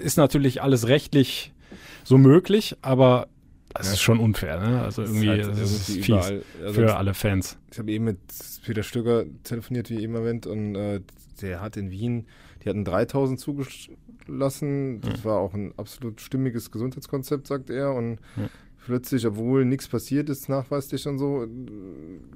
ist natürlich alles rechtlich so möglich, aber das ja. ist schon unfair, ne? Also irgendwie, das ist, halt, das ist fies also für alle Fans. Ich habe eben mit Peter Stöger telefoniert, wie eben erwähnt, und äh, der hat in Wien, die hatten 3000 zugelassen. Das ja. war auch ein absolut stimmiges Gesundheitskonzept, sagt er. Und ja. plötzlich, obwohl nichts passiert ist, nachweislich und so,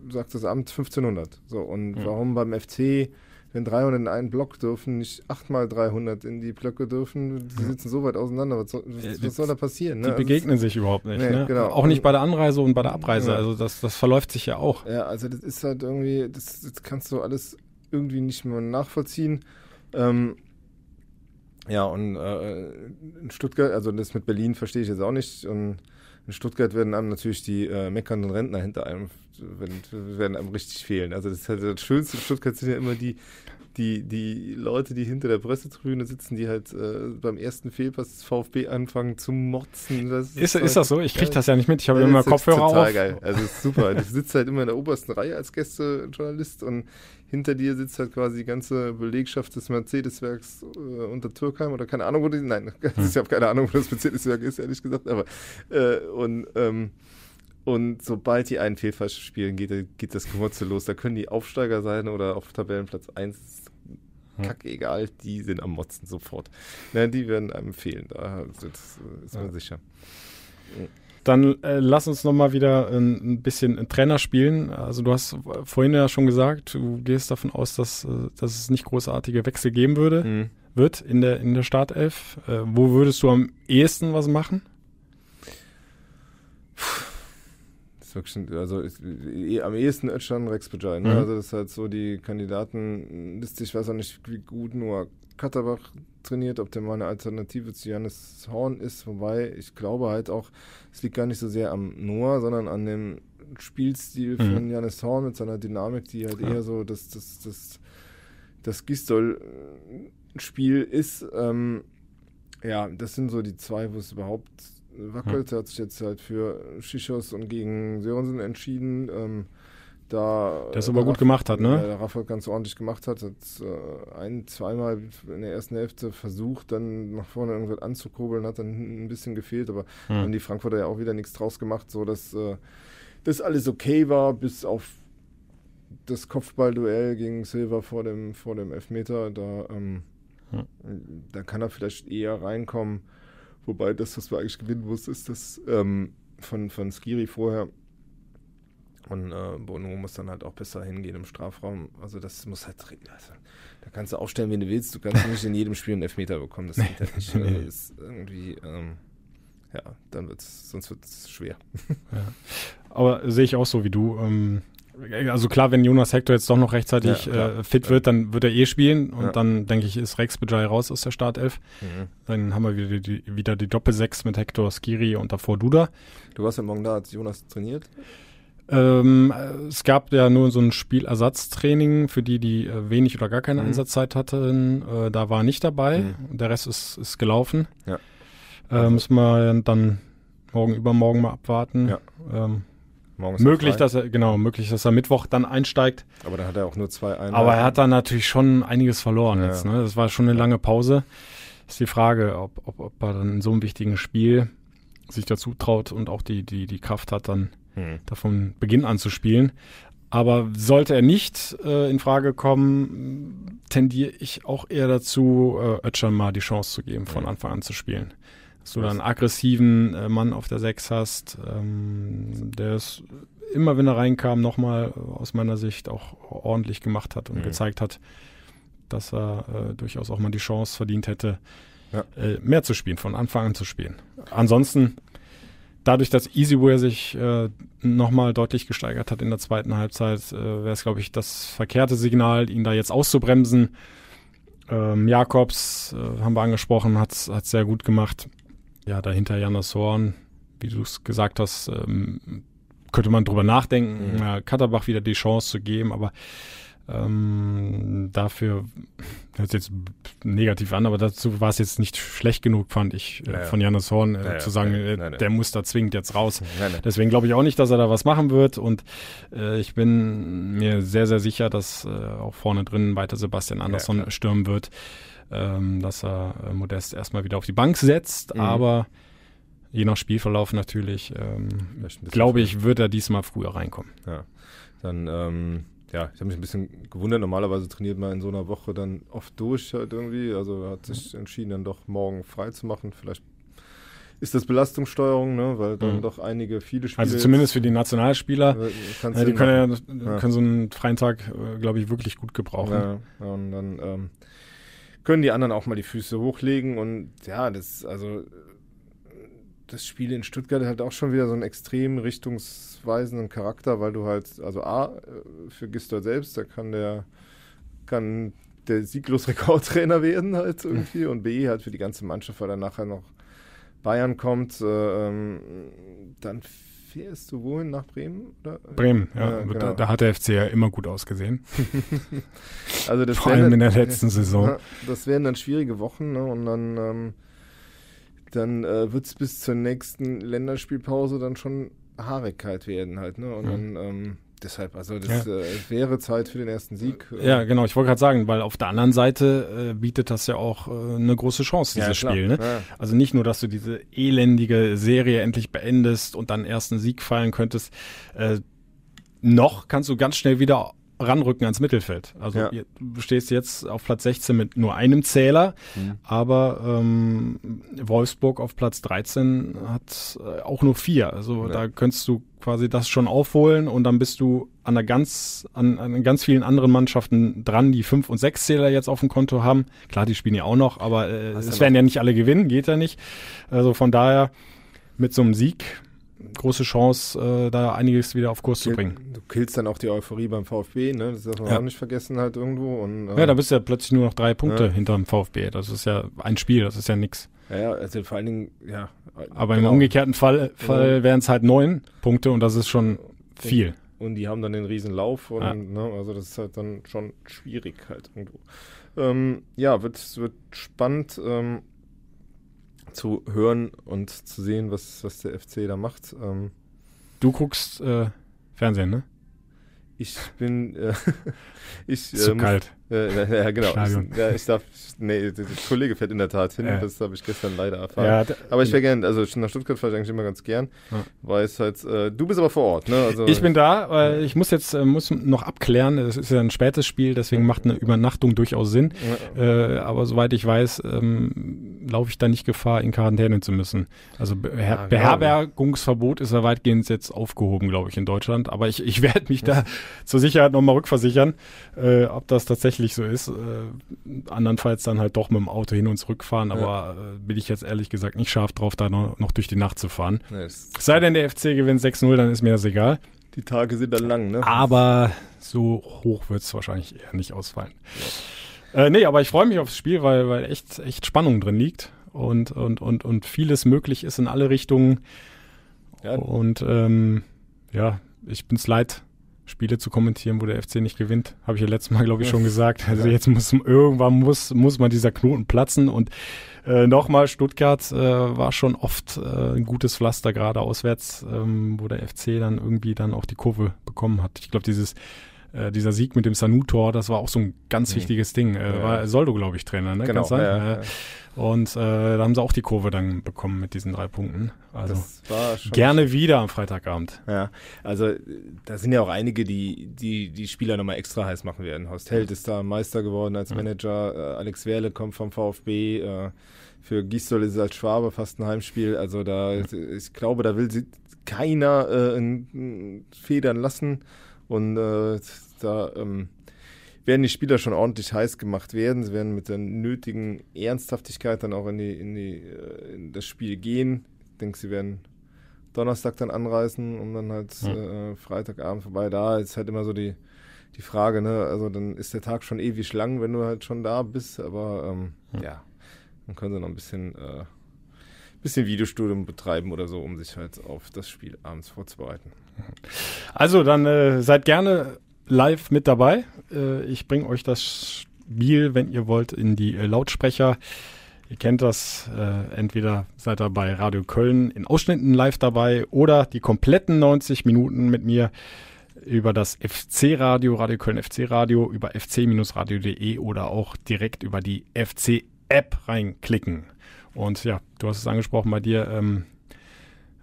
sagt das Amt 1500. So, und ja. warum beim FC wenn 300 in einen Block dürfen, nicht 8 mal 300 in die Blöcke dürfen, die sitzen so weit auseinander. Was soll, was, was soll da passieren? Ne? Die also begegnen sich überhaupt nicht. Nee, ne? genau. Auch nicht bei der Anreise und bei der Abreise. Ja. Also das, das verläuft sich ja auch. Ja, also das ist halt irgendwie, das, das kannst du alles irgendwie nicht mehr nachvollziehen. Ähm, ja, und äh, in Stuttgart, also das mit Berlin verstehe ich jetzt auch nicht. Und in Stuttgart werden einem natürlich die äh, meckernden Rentner hinter einem werden, werden einem richtig fehlen. Also das, halt das Schönste in Stuttgart sind ja immer die, die, die Leute, die hinter der Pressetribüne sitzen, die halt äh, beim ersten Fehlpass des VfB anfangen zu motzen. Das ist, ist, ist das so? Ich kriege das ja nicht mit. Ich habe ja, immer Kopfhörer total auf. geil. Also ist super. du sitzt halt immer in der obersten Reihe als Gästejournalist und hinter dir sitzt halt quasi die ganze Belegschaft des Mercedes-Werks äh, unter Türkheim oder keine Ahnung, wo die. Nein, ich habe keine Ahnung, wo das Mercedes-Werk ist, ehrlich gesagt. Aber äh, und ähm, und sobald die einen Fehlpass spielen, geht, geht das Gemotze los. Da können die Aufsteiger sein oder auf Tabellenplatz 1 kacke egal, die sind am Motzen sofort. Ja, die werden einem fehlen, da ist, ist man ja. sicher. Dann äh, lass uns nochmal wieder ein, ein bisschen Trainer spielen. Also du hast vorhin ja schon gesagt, du gehst davon aus, dass, äh, dass es nicht großartige Wechsel geben würde, mhm. wird in der, in der Startelf. Äh, wo würdest du am ehesten was machen? Ist wirklich, also ist, eh, am ehesten Özcan Rex Bajai. Ne? Mhm. Also das ist halt so die Kandidatenliste. Ich weiß auch nicht, wie gut nur Katterbach trainiert, ob der mal eine Alternative zu Janis Horn ist. Wobei ich glaube halt auch, es liegt gar nicht so sehr am Noah, sondern an dem Spielstil mhm. von Janis Horn mit seiner Dynamik, die halt ja. eher so das, das, das, das Gistol-Spiel ist. Ähm, ja, das sind so die zwei, wo es überhaupt wackelt. Er hat sich jetzt halt für Shishos und gegen Sörensen entschieden. Ähm, da der es aber gut gemacht hat, ne? Der Rafa ganz ordentlich gemacht hat, hat äh, ein, zweimal in der ersten Hälfte versucht, dann nach vorne irgendwas anzukurbeln, hat dann ein bisschen gefehlt, aber hm. haben die Frankfurter ja auch wieder nichts draus gemacht, so dass äh, das alles okay war, bis auf das Kopfballduell gegen Silva vor dem, vor dem Elfmeter. Da, ähm, hm. da kann er vielleicht eher reinkommen. Wobei das, was wir eigentlich gewinnen mussten, ist das ähm, von, von Skiri vorher. Und äh, Bono muss dann halt auch besser hingehen im Strafraum. Also das muss halt, also, da kannst du aufstellen, wie du willst. Du kannst nicht in jedem Spiel einen Elfmeter bekommen. Das geht halt nicht. Also, ist irgendwie, ähm, ja, dann wird's, sonst wird es schwer. Ja. Aber sehe ich auch so wie du. Ähm, also klar, wenn Jonas Hector jetzt doch noch rechtzeitig ja, äh, fit wird, dann wird er eh spielen und ja. dann denke ich, ist Rex Bajai raus aus der Startelf. Mhm. Dann haben wir wieder die, wieder die Doppel-6 mit Hector, Skiri und davor Duda. Du warst ja morgen da, als Jonas trainiert? Ähm, es gab ja nur so ein Spielersatztraining für die, die äh, wenig oder gar keine mhm. Einsatzzeit hatten. Äh, da war nicht dabei. Mhm. Der Rest ist, ist gelaufen. Ja. Äh, also. müssen wir dann morgen übermorgen mal abwarten. Ja. Ähm, möglich, dass er, genau, möglich, dass er Mittwoch dann einsteigt. Aber da hat er auch nur zwei Einheiten. Aber er hat dann natürlich schon einiges verloren ja. jetzt. Ne? Das war schon eine lange Pause. Ist die Frage, ob, ob, ob er dann in so einem wichtigen Spiel sich dazu traut und auch die, die, die Kraft hat, dann hm. davon Beginn an zu spielen. Aber sollte er nicht äh, in Frage kommen, tendiere ich auch eher dazu, äh, Özcan mal die Chance zu geben, von Anfang an zu spielen dass du dann einen aggressiven äh, Mann auf der Sechs hast, ähm, der es immer, wenn er reinkam, nochmal äh, aus meiner Sicht auch ordentlich gemacht hat und mhm. gezeigt hat, dass er äh, durchaus auch mal die Chance verdient hätte, ja. äh, mehr zu spielen, von Anfang an zu spielen. Ansonsten, dadurch, dass Easyware sich äh, nochmal deutlich gesteigert hat in der zweiten Halbzeit, äh, wäre es, glaube ich, das verkehrte Signal, ihn da jetzt auszubremsen. Ähm, Jakobs äh, haben wir angesprochen, hat es sehr gut gemacht ja, dahinter Janis Horn, wie du es gesagt hast, ähm, könnte man drüber nachdenken, mhm. Katterbach wieder die Chance zu geben, aber ähm, dafür hört sich jetzt negativ an, aber dazu war es jetzt nicht schlecht genug, fand ich, äh, naja. von Janis Horn äh, naja, zu sagen, äh, naja, der muss da zwingend jetzt raus. Deswegen glaube ich auch nicht, dass er da was machen wird und äh, ich bin mir sehr, sehr sicher, dass äh, auch vorne drin weiter Sebastian Andersson ja, stürmen wird ähm, dass er äh, Modest erstmal wieder auf die Bank setzt, mhm. aber je nach Spielverlauf natürlich, ähm, glaube ich, wird er diesmal früher reinkommen. Ja, dann, ähm, ja, ich habe mich ein bisschen gewundert. Normalerweise trainiert man in so einer Woche dann oft durch halt irgendwie. Also hat sich entschieden, dann doch morgen frei zu machen. Vielleicht ist das Belastungssteuerung, ne? weil dann mhm. doch einige, viele Spiele. Also zumindest für die Nationalspieler, äh, die können, ja, ja. können so einen freien Tag, äh, glaube ich, wirklich gut gebrauchen. Ja, und dann ähm, können die anderen auch mal die Füße hochlegen. Und ja, das, also das Spiel in Stuttgart hat auch schon wieder so einen extrem richtungsweisenden Charakter, weil du halt, also A, für Gistor selbst, da kann der, kann der sieglos Rekordtrainer werden halt irgendwie und B halt für die ganze Mannschaft, weil dann nachher noch Bayern kommt, äh, ähm, dann fährst du wohin? Nach Bremen? Oder? Bremen, ja. ja genau. da, da, hat der FC ja immer gut ausgesehen. also das Vor allem dann, in der letzten Saison. Das wären dann schwierige Wochen ne? und dann, ähm, dann äh, wird es bis zur nächsten Länderspielpause dann schon Haarigkeit werden halt. Ne? Und mhm. dann ähm, deshalb, also das ja. äh, wäre Zeit für den ersten Sieg. Ja, genau, ich wollte gerade sagen, weil auf der anderen Seite äh, bietet das ja auch äh, eine große Chance, dieses ja, Spiel. Ne? Ja. Also nicht nur, dass du diese elendige Serie endlich beendest und dann ersten Sieg feiern könntest, äh, noch kannst du ganz schnell wieder ranrücken ans Mittelfeld. Also ja. du stehst jetzt auf Platz 16 mit nur einem Zähler, mhm. aber ähm, Wolfsburg auf Platz 13 hat äh, auch nur vier. Also ja. da könntest du quasi das schon aufholen und dann bist du an einer ganz, an, an ganz vielen anderen Mannschaften dran, die fünf und sechs Zähler jetzt auf dem Konto haben. Klar, die spielen ja auch noch, aber äh, es werden ja nicht alle gewinnen, geht ja nicht. Also von daher mit so einem Sieg große Chance, äh, da einiges wieder auf Kurs Kill, zu bringen. Du killst dann auch die Euphorie beim VfB, ne? Das darf man Ja. auch nicht vergessen halt irgendwo. Und, äh, Ja, da bist du ja plötzlich nur noch drei Punkte Ja. hinterm VfB. Das ist ja ein Spiel, das ist ja nix. ja, ja, also vor allen Dingen, ja. Aber genau. im umgekehrten Fall, Fall Genau. wären es halt neun Punkte und das ist schon viel. Und die haben dann den riesen Lauf und Ja. ne, also das ist halt dann schon schwierig halt irgendwo. Ähm, ja, wird, wird spannend ähm, zu hören und zu sehen, was, was der FC da macht. Ähm, Du guckst äh, Fernsehen, ne? ich bin äh, ich Ist zu äh, muss- kalt. Äh, ja, genau. Ich, ja, ich darf, nee, der, Kollege fährt in der Tat hin, das habe ich gestern leider erfahren. Ja, aber ich wäre gern, also nach Stuttgart fahre ich eigentlich immer ganz gern, Ja. weil es halt, äh, du bist aber vor Ort, ne? Also, Ich bin da, weil ich muss jetzt äh, muss noch abklären. Es ist ja ein spätes Spiel, deswegen macht eine Übernachtung durchaus Sinn. Äh, aber soweit ich weiß, ähm, laufe ich da nicht Gefahr, in Quarantäne zu müssen. Also Beher Ja. Beherbergungsverbot ist ja weitgehend jetzt aufgehoben, glaube ich, in Deutschland. Aber ich, ich werde mich da zur Sicherheit nochmal rückversichern, äh, ob das tatsächlich so ist. Äh, andernfalls dann halt doch mit dem Auto hin und zurück fahren. Aber äh, bin ich jetzt ehrlich gesagt nicht scharf drauf, da noch, noch durch die Nacht zu fahren. Nee, sei denn, der FC gewinnt 6-0, dann ist mir das egal. die Tage sind dann lang, ne? Aber so hoch wird es wahrscheinlich eher nicht ausfallen. Äh, nee, aber ich freue mich aufs Spiel, weil, weil echt, echt Spannung drin liegt und, und, und, und vieles möglich ist in alle Richtungen. Ja. Und ähm, ja, ich bin's leid, Spiele zu kommentieren, wo der FC nicht gewinnt. Habe ich ja letztes Mal, glaube ich, schon gesagt. Also jetzt muss irgendwann muss, muss mal dieser Knoten platzen. Und äh, nochmal, Stuttgart äh, war schon oft äh, ein gutes Pflaster, gerade auswärts, ähm, wo der FC dann irgendwie dann auch die Kurve bekommen hat. Ich glaube, dieses äh, dieser Sieg mit dem Sanu-Tor, das war auch so ein ganz wichtiges Ding. Äh, Ja. War Soldo, glaube ich, Trainer, ne? Genau, ja, Ja. Und äh, da haben sie auch die Kurve dann bekommen mit diesen drei Punkten. Also das war schon gerne wieder am Freitagabend. Ja, also da sind ja auch einige, die die, die Spieler nochmal extra heiß machen werden. Horst Held ist da Meister geworden als Manager, äh, Alex Werle kommt vom VfB, äh, für Gisdol ist es als Schwabe fast ein Heimspiel. Also da, ich glaube, da will sie keiner äh, Federn lassen und äh, da ähm, werden die Spieler schon ordentlich heiß gemacht werden. Sie werden mit der nötigen Ernsthaftigkeit dann auch in, die, in, die, äh, in das Spiel gehen. Ich denke, sie werden Donnerstag dann anreisen und dann halt äh, Freitagabend vorbei. Da ist halt immer so die, die Frage, ne? Also dann ist der Tag schon ewig lang, wenn du halt schon da bist, aber ähm, ja, dann können sie noch ein bisschen, äh, bisschen Videostudium betreiben oder so, um sich halt auf das Spiel abends vorzubereiten. Also dann äh, seid gerne live mit dabei. Äh, ich bringe euch das Spiel, wenn ihr wollt, in die äh, Lautsprecher. Ihr kennt das, äh, entweder seid ihr bei Radio Köln in Ausschnitten live dabei oder die kompletten 90 Minuten mit mir über das FC-Radio, Radio Köln FC-Radio, über fc-radio.de oder auch direkt über die FC-App reinklicken. Und ja, du hast es angesprochen bei dir, ähm,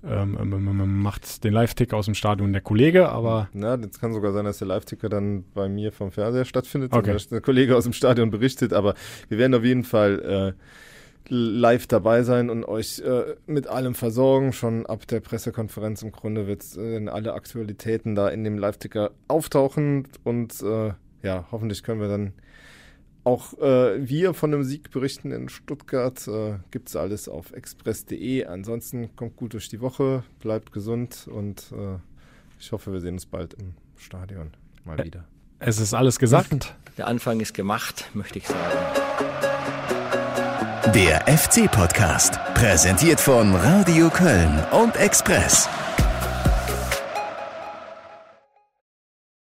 ähm, macht den Live-Tick aus dem Stadion der Kollege, aber Na, das kann sogar sein, dass der Live-Ticker dann bei mir vom Fernseher stattfindet, Okay. und der Kollege aus dem Stadion berichtet, aber wir werden auf jeden Fall äh, live dabei sein und euch äh, mit allem versorgen. Schon ab der Pressekonferenz im Grunde wird äh, alle Aktualitäten da in dem Live-Ticker auftauchen und äh, ja, hoffentlich können wir dann auch äh, wir von dem Sieg berichten in Stuttgart. Äh, Gibt es alles auf express.de. Ansonsten kommt gut durch die Woche, bleibt gesund und äh, ich hoffe, wir sehen uns bald im Stadion mal wieder. es ist alles gesagt. Der Anfang ist gemacht, möchte ich sagen. Der FC-Podcast, präsentiert von Radio Köln und Express.